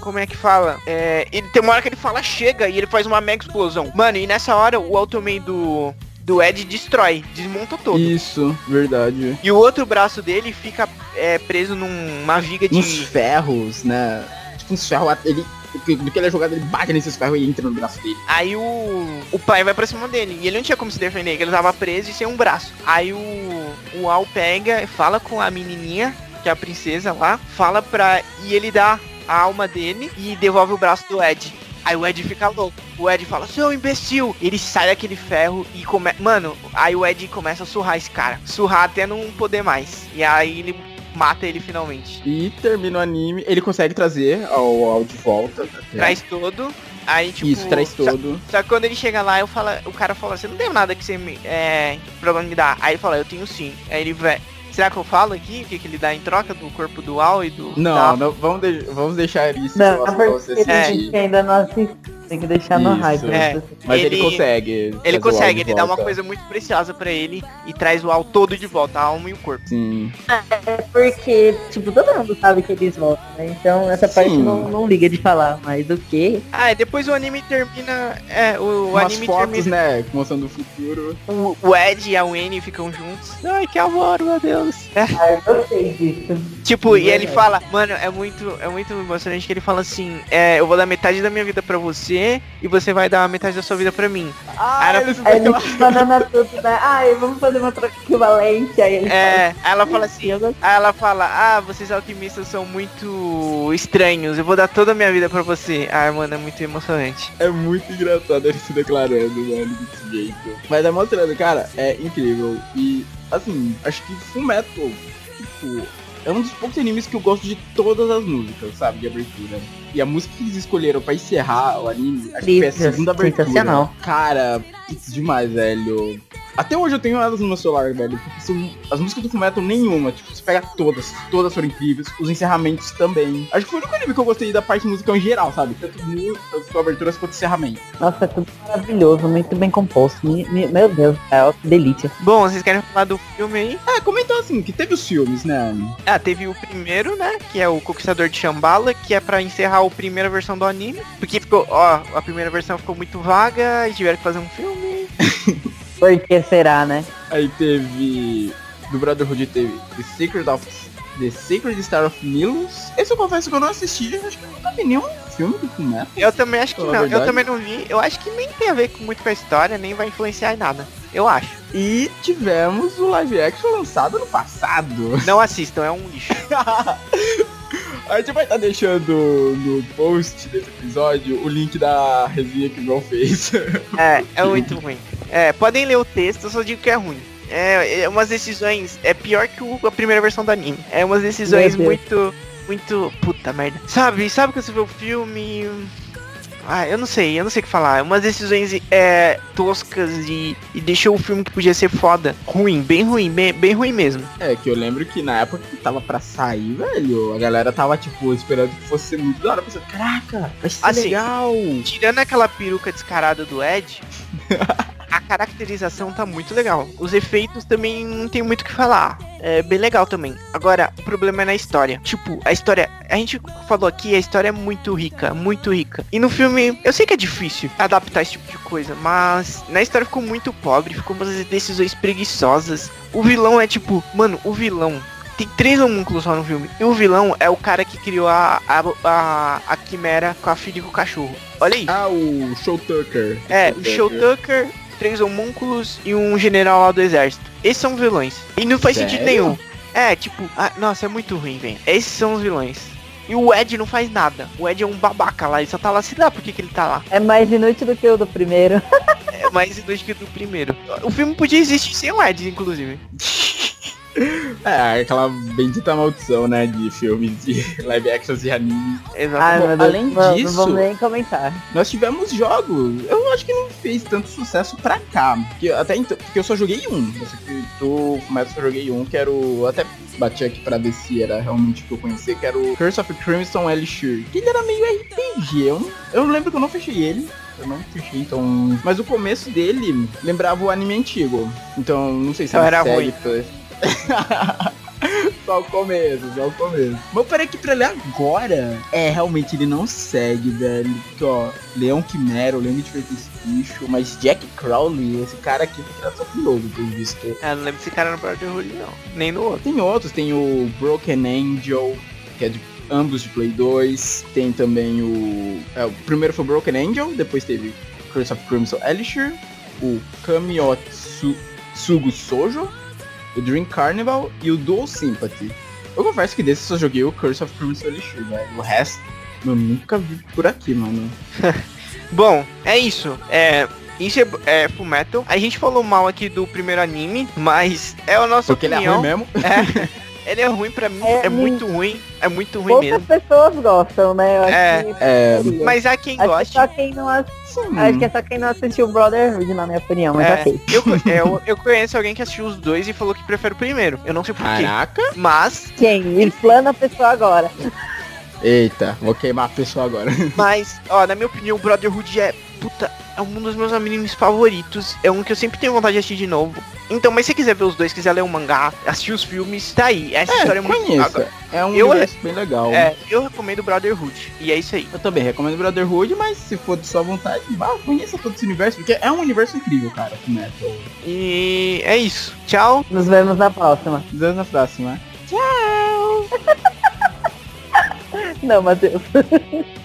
Como é que fala? É, ele tem uma hora que ele fala chega e ele faz uma mega explosão. Mano, e nessa hora o Ultimate do, do Ed destrói, desmonta todo. Isso, verdade. E o outro braço dele fica é, preso numa viga de. Uns ferros, né? Tipo, uns ferros. Ele, do que ele é jogado, ele bate nesses ferros e entra no braço dele. Aí o, o pai vai pra cima dele. E ele não tinha como se defender, que ele tava preso e sem um braço. Aí o, o Al pega, fala com a menininha, que é a princesa lá, fala pra. E ele dá a alma dele e devolve o braço do Ed. Aí o Ed fica louco. O Ed fala, seu imbecil! Ele sai daquele ferro e começa. Mano, aí o Ed começa a surrar esse cara. Surrar até não poder mais. E aí ele mata ele finalmente. E termina o anime. Ele consegue trazer ao, ao de volta. até. Traz todo. Aí, tipo. Isso, traz só- todo. Só que quando ele chega lá, eu falo, o cara fala, você não tem nada que você me. É. Pra me dar. Aí ele fala, eu tenho sim. Aí ele vai. Será que eu falo aqui o que, que ele dá em troca do corpo do Al e do. Não, da- não vamos, de- vamos deixar isso Não, pra você que ainda não assiste. Tem que deixar no Isso. hype. É. né? Mas ele, ele- consegue. Ele o consegue, ele dá uma volta. coisa muito preciosa pra ele e traz o Al todo de volta, a alma e o corpo. Sim. É porque, tipo, todo mundo sabe que eles voltam, né? Então essa parte Sim. não, não liga de falar mais do que. Ah, e depois o anime termina. É, o, o anime fotos, termina. né? Mostrando o futuro. O, o Ed e a Winnie ficam juntos. Ai, que amor, meu Deus. É. Ah, eu gostei disso. Tipo, e ele Verdade. fala, mano, é muito, é muito emocionante que ele fala assim, é, eu vou dar metade da minha vida pra você e você vai dar metade da sua vida pra mim. Ah, ele se Aí ele banana tudo, né? Ai, vamos fazer uma troca equivalente. Aí ele É, aí ela fala, fala assim, aí ela fala, ah, vocês alquimistas são muito estranhos, eu vou dar toda a minha vida pra você. Ah, mano, é muito emocionante. É muito engraçado ele se declarando, mano, desse jeito. Mas é mostrando, cara, é incrível. E, assim, acho que Fullmetal, tipo, é um dos poucos animes que eu gosto de todas as músicas, sabe, de abertura. E a música que eles escolheram pra encerrar o anime, acho que foi a segunda abertura. Cara, putz, demais, velho. Até hoje eu tenho elas no meu celular, velho. Porque são as músicas do Fullmetal nenhuma. Tipo, você pega todas. Todas foram incríveis. Os encerramentos também. Acho que foi o único anime que eu gostei da parte musical em geral, sabe? Tanto música, tanto aberturas quanto encerramento. Nossa, é tudo maravilhoso, muito bem composto. Mi- mi- Meu Deus, é que delícia. Bom, vocês querem falar do filme aí? É, comentou assim, que teve os filmes, né? Ah, teve o primeiro, né? Que é o Conquistador de Shambhala, que é pra encerrar a primeira versão do anime. Porque ficou, ó, a primeira versão ficou muito vaga e tiveram que fazer um filme. Por que será, né? Aí teve. Do Brotherhood teve The Secret of. The Secret Star of Milos. Esse eu confesso que eu não assisti, acho que eu nunca vi nenhum filme do Fullmetal. Eu também acho que não. Eu também não vi. Eu acho que nem tem a ver com, muito com a história, nem vai influenciar em nada. Eu acho. E tivemos o live action lançado no passado. Não assistam, é um lixo. A gente vai estar deixando no post desse episódio o link da resenha que o João fez. É, é muito ruim. É, podem ler o texto, eu só digo que é ruim. É, é umas decisões. É pior que o- a primeira versão do anime. É umas decisões muito. Muito. Puta merda. Sabe, sabe quando você vê o filme. Ah, eu não sei, eu não sei o que falar. Umas decisões é, toscas e, e deixou o filme que podia ser foda. Ruim, bem ruim, bem, bem ruim mesmo. É, que eu lembro que na época que tava pra sair, velho, a galera tava, tipo, esperando que fosse ser muito da hora. Pensando, caraca, vai ser Assim, legal. Tirando aquela peruca descarada do Ed, a caracterização tá muito legal. Os efeitos também não tem muito o que falar. É bem legal também. Agora, o problema é na história. Tipo, a história. A gente falou aqui, a história é muito rica, muito rica. E no filme, eu sei que é difícil adaptar esse tipo de coisa, mas na história ficou muito pobre, ficou umas decisões preguiçosas. O vilão é tipo, mano, o vilão tem três homúnculos só no filme. E o vilão é o cara que criou a, a, a, a quimera com a filha e com o cachorro. Olha aí. Ah, o Show Tucker. É, o Show Tucker, três homúnculos e um general lá do exército. Esses são vilões. E não faz Sério? sentido nenhum. É, tipo, ah, nossa, é muito ruim, velho. Esses são os vilões. E o Ed não faz nada. O Ed é um babaca lá, ele só tá lá, sei lá por que, que ele tá lá. É mais inútil do que o do primeiro. É mais inútil que o do primeiro. O filme podia existir sem o Ed, inclusive. É, aquela bendita maldição, né, de filmes de live actions e anime. Exato. meu Deus, além disso- Não vamos nem comentar. Nós tivemos jogos. Eu acho que não fez tanto sucesso pra cá. Porque, até então, porque eu só joguei um. Eu sei que do Fullmetal eu joguei um, que era o. Até bati aqui pra ver se era realmente o que eu conhecia, que era o Curse of Crimson Elixir. Que ele era meio RPG. Eu, não- eu lembro que eu não fechei ele. Eu não fechei, então. Mas o começo dele lembrava o anime antigo. Então, não sei se Então ele era ruim. pra- Só o começo, só o começo. Mas peraí que pra ler agora, é, realmente ele não segue, velho. Porque, ó, Leão Quimera, eu lembro de ver esse bicho, mas Jack Crowley, esse cara aqui foi criado só pro jogo, pelo visto. É, não lembro desse cara no Brotherhood, não. Nem no outro. Tem outros, tem o Broken Angel, que é de ambos de Play 2. Tem também o. é, o primeiro foi o Broken Angel, depois teve Curse of Crimson Elixir, o Kamiotsu Sugu Sojo, o Dream Carnival e o Dual Sympathy. Eu confesso que desse eu só joguei o Curse of Crimson Elixir, velho. O resto eu nunca vi por aqui, mano. Bom, é isso. É. Isso é, é Full Metal. A gente falou mal aqui do primeiro anime, mas é a nossa Porque ele é opinião. ruim mesmo. É, ele é ruim pra mim, é, É muito ruim, é muito ruim Poucas mesmo. pessoas gostam, né? Eu acho É, que É. Mas há quem Acho que, goste. só quem não ass- Sim. acho que é só quem não assistiu Brotherhood, na minha opinião, mas É, ok. eu, é, eu, eu conheço alguém que assistiu os dois e falou que prefere o primeiro. Eu não sei porquê. Caraca. Mas, Quem? Explana a pessoa agora. Eita, vou queimar a pessoa agora. mas, ó, na minha opinião, o Brotherhood é. Puta, é um dos meus animes favoritos. É um que eu sempre tenho vontade de assistir de novo. Então, mas se você quiser ver os dois, quiser ler o mangá, assistir os filmes, tá aí. Essa história é muito. conheça. Agora, É um Eu- universo bem legal. É, eu recomendo Brotherhood. E é isso aí. Eu também recomendo Brotherhood, mas se for de sua vontade, vá, conheça todo esse universo, porque é um universo incrível, cara, o Metal. E é isso. Tchau. Nos vemos na próxima. Nos vemos na próxima. Não, Matheus.